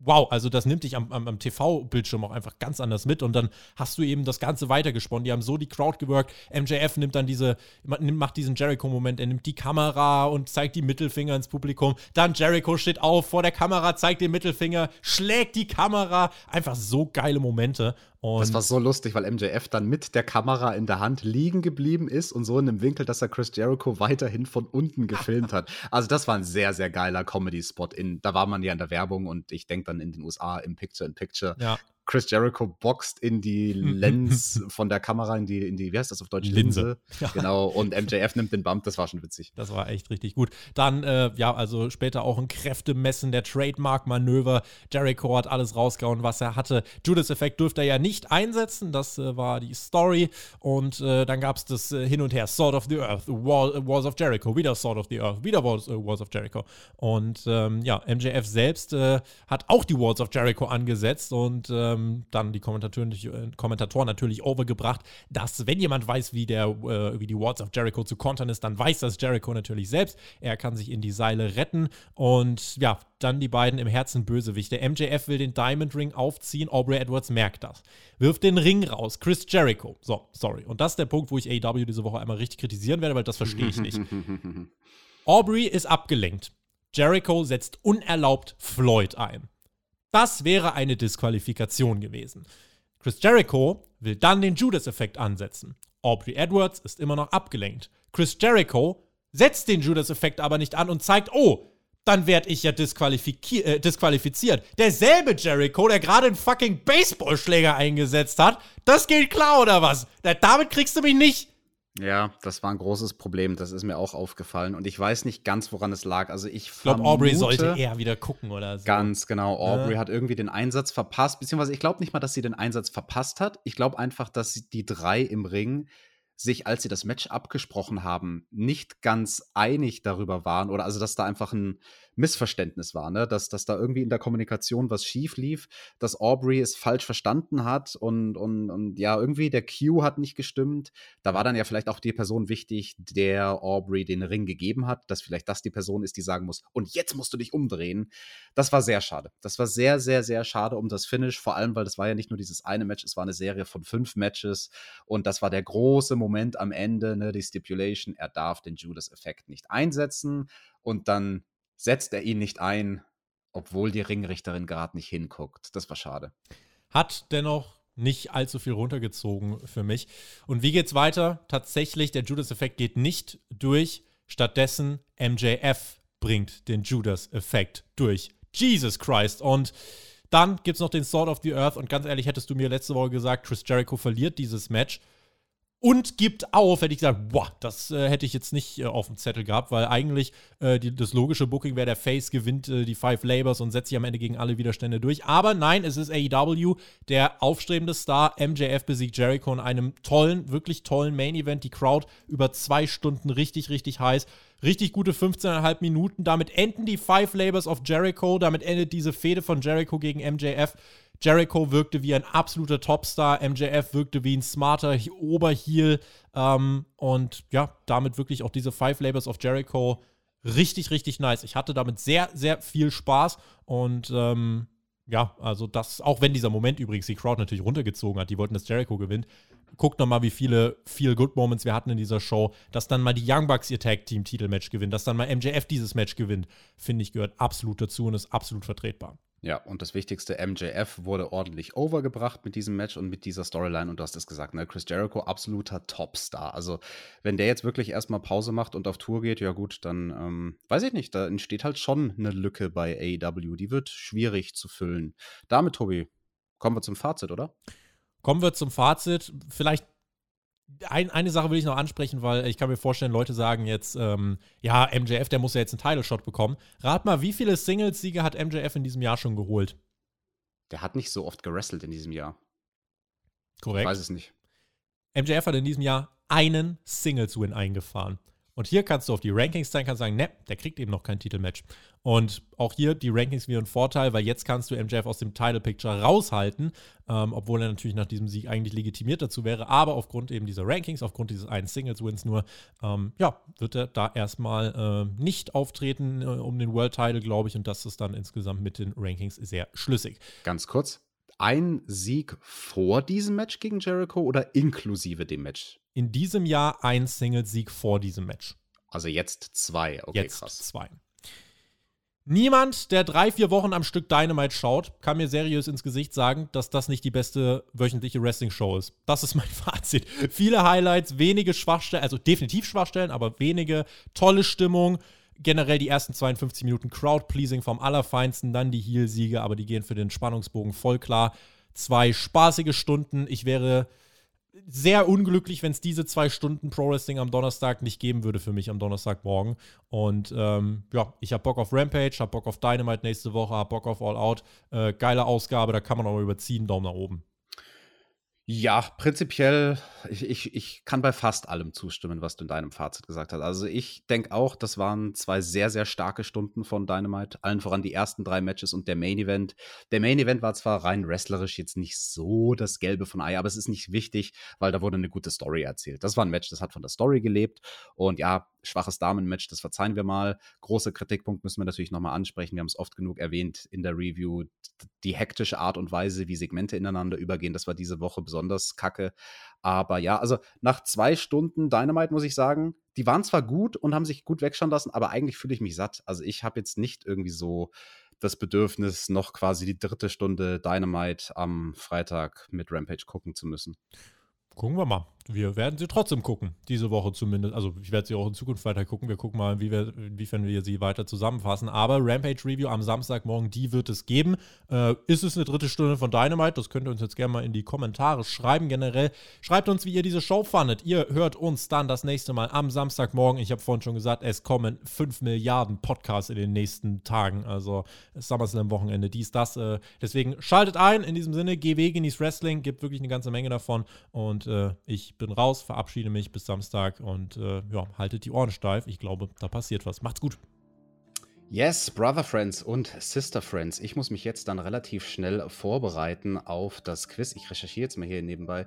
wow, also das nimmt dich am, am, am TV-Bildschirm auch einfach ganz anders mit und dann hast du eben das Ganze weitergesponnen. Die haben so die Crowd geworkt. MJF nimmt dann diese, macht diesen Jericho-Moment, er nimmt die Kamera und zeigt die Mittelfinger ins Publikum. Dann Jericho steht auf vor der Kamera, zeigt den Mittelfinger, schlägt die Kamera. Einfach so geile Momente. Und das war so lustig, weil MJF dann mit der Kamera in der Hand liegen geblieben ist und so in einem Winkel, dass er Chris Jericho weiterhin von unten gefilmt hat. (laughs) Also das war ein sehr, sehr geiler Comedy-Spot. Da war man ja in der Werbung und ich denke dann in den USA im Picture-in-Picture. Ja. Chris Jericho boxt in die (laughs) Lens von der Kamera, in die, in die, wie heißt das auf Deutsch? Linse. Linse. Ja. Genau, und MJF nimmt den Bump, das war schon witzig. Das war echt richtig gut. Dann, äh, ja, also später auch ein Kräftemessen der Trademark-Manöver. Jericho hat alles rausgehauen, was er hatte. Judas-Effekt durfte er ja nicht einsetzen, das äh, war die Story. Und äh, dann gab es das äh, Hin und Her: Sword of the Earth, Wall, äh, Walls of Jericho, wieder Sword of the Earth, wieder Walls, äh, Walls of Jericho. Und ähm, ja, MJF selbst hat auch die Walls of Jericho angesetzt und ähm, ähm, dann die Kommentatoren, äh, Kommentatoren natürlich overgebracht, dass wenn jemand weiß, wie, der, äh, wie die Walls of Jericho zu kontern ist, dann weiß das Jericho natürlich selbst. Er kann sich in die Seile retten und ja, dann die beiden im Herzen Bösewichte. MJF will den Diamond Ring aufziehen, Aubrey Edwards merkt das. Wirft den Ring raus, Chris Jericho. So, sorry. Und das ist der Punkt, wo ich AEW diese Woche einmal richtig kritisieren werde, weil das verstehe ich nicht. (laughs) Aubrey ist abgelenkt. Jericho setzt unerlaubt Floyd ein. Das wäre eine Disqualifikation gewesen. Chris Jericho will dann den Judas-Effekt ansetzen. Aubrey Edwards ist immer noch abgelenkt. Chris Jericho setzt den Judas-Effekt aber nicht an und zeigt, oh, dann werde ich ja äh, disqualifiziert. Derselbe Jericho, der gerade einen fucking Baseballschläger eingesetzt hat, das geht klar oder was? Damit kriegst du mich nicht. Ja, das war ein großes Problem. Das ist mir auch aufgefallen. Und ich weiß nicht ganz, woran es lag. Also ich glaube, Aubrey sollte eher wieder gucken oder so. Ganz genau. Aubrey ja. hat irgendwie den Einsatz verpasst. Beziehungsweise ich glaube nicht mal, dass sie den Einsatz verpasst hat. Ich glaube einfach, dass die drei im Ring sich, als sie das Match abgesprochen haben, nicht ganz einig darüber waren oder also, dass da einfach ein Missverständnis war, ne? dass, dass da irgendwie in der Kommunikation was schief lief, dass Aubrey es falsch verstanden hat und, und, und ja, irgendwie der Q hat nicht gestimmt. Da war dann ja vielleicht auch die Person wichtig, der Aubrey den Ring gegeben hat, dass vielleicht das die Person ist, die sagen muss, und jetzt musst du dich umdrehen. Das war sehr schade. Das war sehr, sehr, sehr schade um das Finish, vor allem, weil das war ja nicht nur dieses eine Match, es war eine Serie von fünf Matches und das war der große Moment am Ende, ne, die Stipulation, er darf den Judas-Effekt nicht einsetzen und dann setzt er ihn nicht ein, obwohl die Ringrichterin gerade nicht hinguckt. Das war schade. Hat dennoch nicht allzu viel runtergezogen für mich. Und wie geht's weiter? Tatsächlich, der Judas-Effekt geht nicht durch. Stattdessen MJF bringt den Judas-Effekt durch. Jesus Christ. Und dann gibt es noch den Sword of the Earth. Und ganz ehrlich, hättest du mir letzte Woche gesagt, Chris Jericho verliert dieses Match und gibt auf, hätte ich gesagt, boah, das äh, hätte ich jetzt nicht äh, auf dem Zettel gehabt, weil eigentlich äh, die, das logische Booking wäre, der Face gewinnt äh, die Five Labors und setzt sich am Ende gegen alle Widerstände durch. Aber nein, es ist AEW, der aufstrebende Star, MJF besiegt Jericho in einem tollen, wirklich tollen Main Event. Die Crowd über zwei Stunden richtig, richtig heiß. Richtig gute 15,5 Minuten. Damit enden die Five Labors of Jericho. Damit endet diese Fehde von Jericho gegen MJF. Jericho wirkte wie ein absoluter Topstar, MJF wirkte wie ein smarter Oberheel ähm, und ja, damit wirklich auch diese Five Labors of Jericho richtig, richtig nice. Ich hatte damit sehr, sehr viel Spaß und ähm, ja, also das, auch wenn dieser Moment übrigens die Crowd natürlich runtergezogen hat, die wollten, dass Jericho gewinnt. Guckt nochmal, wie viele Feel-Good-Moments wir hatten in dieser Show, dass dann mal die Young Bucks ihr Tag-Team-Titelmatch gewinnen, dass dann mal MJF dieses Match gewinnt, finde ich, gehört absolut dazu und ist absolut vertretbar. Ja, und das Wichtigste, MJF wurde ordentlich overgebracht mit diesem Match und mit dieser Storyline. Und du hast es gesagt, ne? Chris Jericho, absoluter Topstar. Also, wenn der jetzt wirklich erstmal Pause macht und auf Tour geht, ja gut, dann ähm, weiß ich nicht, da entsteht halt schon eine Lücke bei AEW. Die wird schwierig zu füllen. Damit, Tobi, kommen wir zum Fazit, oder? Kommen wir zum Fazit. Vielleicht ein, eine Sache will ich noch ansprechen, weil ich kann mir vorstellen, Leute sagen jetzt, ähm, ja, MJF, der muss ja jetzt einen Title-Shot bekommen. Rat mal, wie viele Singles-Siege hat MJF in diesem Jahr schon geholt? Der hat nicht so oft gerestelt in diesem Jahr. Korrekt. Ich weiß es nicht. MJF hat in diesem Jahr einen Singles-Win eingefahren. Und hier kannst du auf die Rankings zeigen, kannst sagen, ne, der kriegt eben noch kein Titelmatch. Und auch hier die Rankings wieder ein Vorteil, weil jetzt kannst du MJF aus dem Title Picture raushalten, ähm, obwohl er natürlich nach diesem Sieg eigentlich legitimiert dazu wäre. Aber aufgrund eben dieser Rankings, aufgrund dieses einen Singles-Wins nur, ähm, ja, wird er da erstmal äh, nicht auftreten äh, um den World Title, glaube ich. Und das ist dann insgesamt mit den Rankings sehr schlüssig. Ganz kurz, ein Sieg vor diesem Match gegen Jericho oder inklusive dem Match? In diesem Jahr ein Single-Sieg vor diesem Match. Also jetzt zwei, okay, jetzt krass. zwei. Niemand, der drei, vier Wochen am Stück Dynamite schaut, kann mir seriös ins Gesicht sagen, dass das nicht die beste wöchentliche Wrestling-Show ist. Das ist mein (laughs) Fazit. Viele Highlights, wenige Schwachstellen, also definitiv Schwachstellen, aber wenige, tolle Stimmung. Generell die ersten 52 Minuten Crowd-Pleasing vom Allerfeinsten, dann die Heel-Siege, aber die gehen für den Spannungsbogen voll klar. Zwei spaßige Stunden. Ich wäre sehr unglücklich, wenn es diese zwei Stunden Pro Wrestling am Donnerstag nicht geben würde für mich am Donnerstagmorgen. Und ähm, ja, ich habe Bock auf Rampage, habe Bock auf Dynamite nächste Woche, habe Bock auf All Out. Äh, geile Ausgabe, da kann man auch mal überziehen. Daumen nach oben. Ja, prinzipiell, ich, ich, ich kann bei fast allem zustimmen, was du in deinem Fazit gesagt hast. Also ich denke auch, das waren zwei sehr, sehr starke Stunden von Dynamite. Allen voran die ersten drei Matches und der Main Event. Der Main Event war zwar rein wrestlerisch jetzt nicht so das Gelbe von Ei, aber es ist nicht wichtig, weil da wurde eine gute Story erzählt. Das war ein Match, das hat von der Story gelebt. Und ja, schwaches Damenmatch, das verzeihen wir mal. Großer Kritikpunkt müssen wir natürlich nochmal ansprechen. Wir haben es oft genug erwähnt in der Review. Die hektische Art und Weise, wie Segmente ineinander übergehen, das war diese Woche besonders kacke. Aber ja, also nach zwei Stunden Dynamite muss ich sagen, die waren zwar gut und haben sich gut wegschauen lassen, aber eigentlich fühle ich mich satt. Also ich habe jetzt nicht irgendwie so das Bedürfnis, noch quasi die dritte Stunde Dynamite am Freitag mit Rampage gucken zu müssen. Gucken wir mal. Wir werden sie trotzdem gucken, diese Woche zumindest. Also ich werde sie auch in Zukunft weiter gucken. Wir gucken mal, wie wir, inwiefern wir sie weiter zusammenfassen. Aber Rampage Review am Samstagmorgen, die wird es geben. Äh, ist es eine dritte Stunde von Dynamite? Das könnt ihr uns jetzt gerne mal in die Kommentare schreiben. Generell schreibt uns, wie ihr diese Show fandet. Ihr hört uns dann das nächste Mal am Samstagmorgen. Ich habe vorhin schon gesagt, es kommen 5 Milliarden Podcasts in den nächsten Tagen. Also SummerSlam-Wochenende, dies, das. Äh, deswegen schaltet ein. In diesem Sinne, GW, genießt Wrestling. Gibt wirklich eine ganze Menge davon. Und äh, ich bin raus, verabschiede mich bis Samstag und äh, ja, haltet die Ohren steif. Ich glaube, da passiert was. Macht's gut. Yes, Brother Friends und Sister Friends. Ich muss mich jetzt dann relativ schnell vorbereiten auf das Quiz. Ich recherchiere jetzt mal hier nebenbei.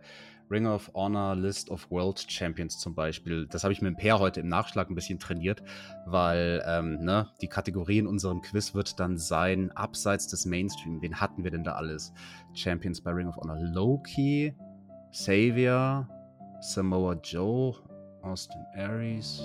Ring of Honor List of World Champions zum Beispiel. Das habe ich mit dem Pair heute im Nachschlag ein bisschen trainiert, weil ähm, ne, die Kategorie in unserem Quiz wird dann sein, abseits des Mainstream. Wen hatten wir denn da alles? Champions bei Ring of Honor. Loki, Savior, Samoa Joe, Austin Aries,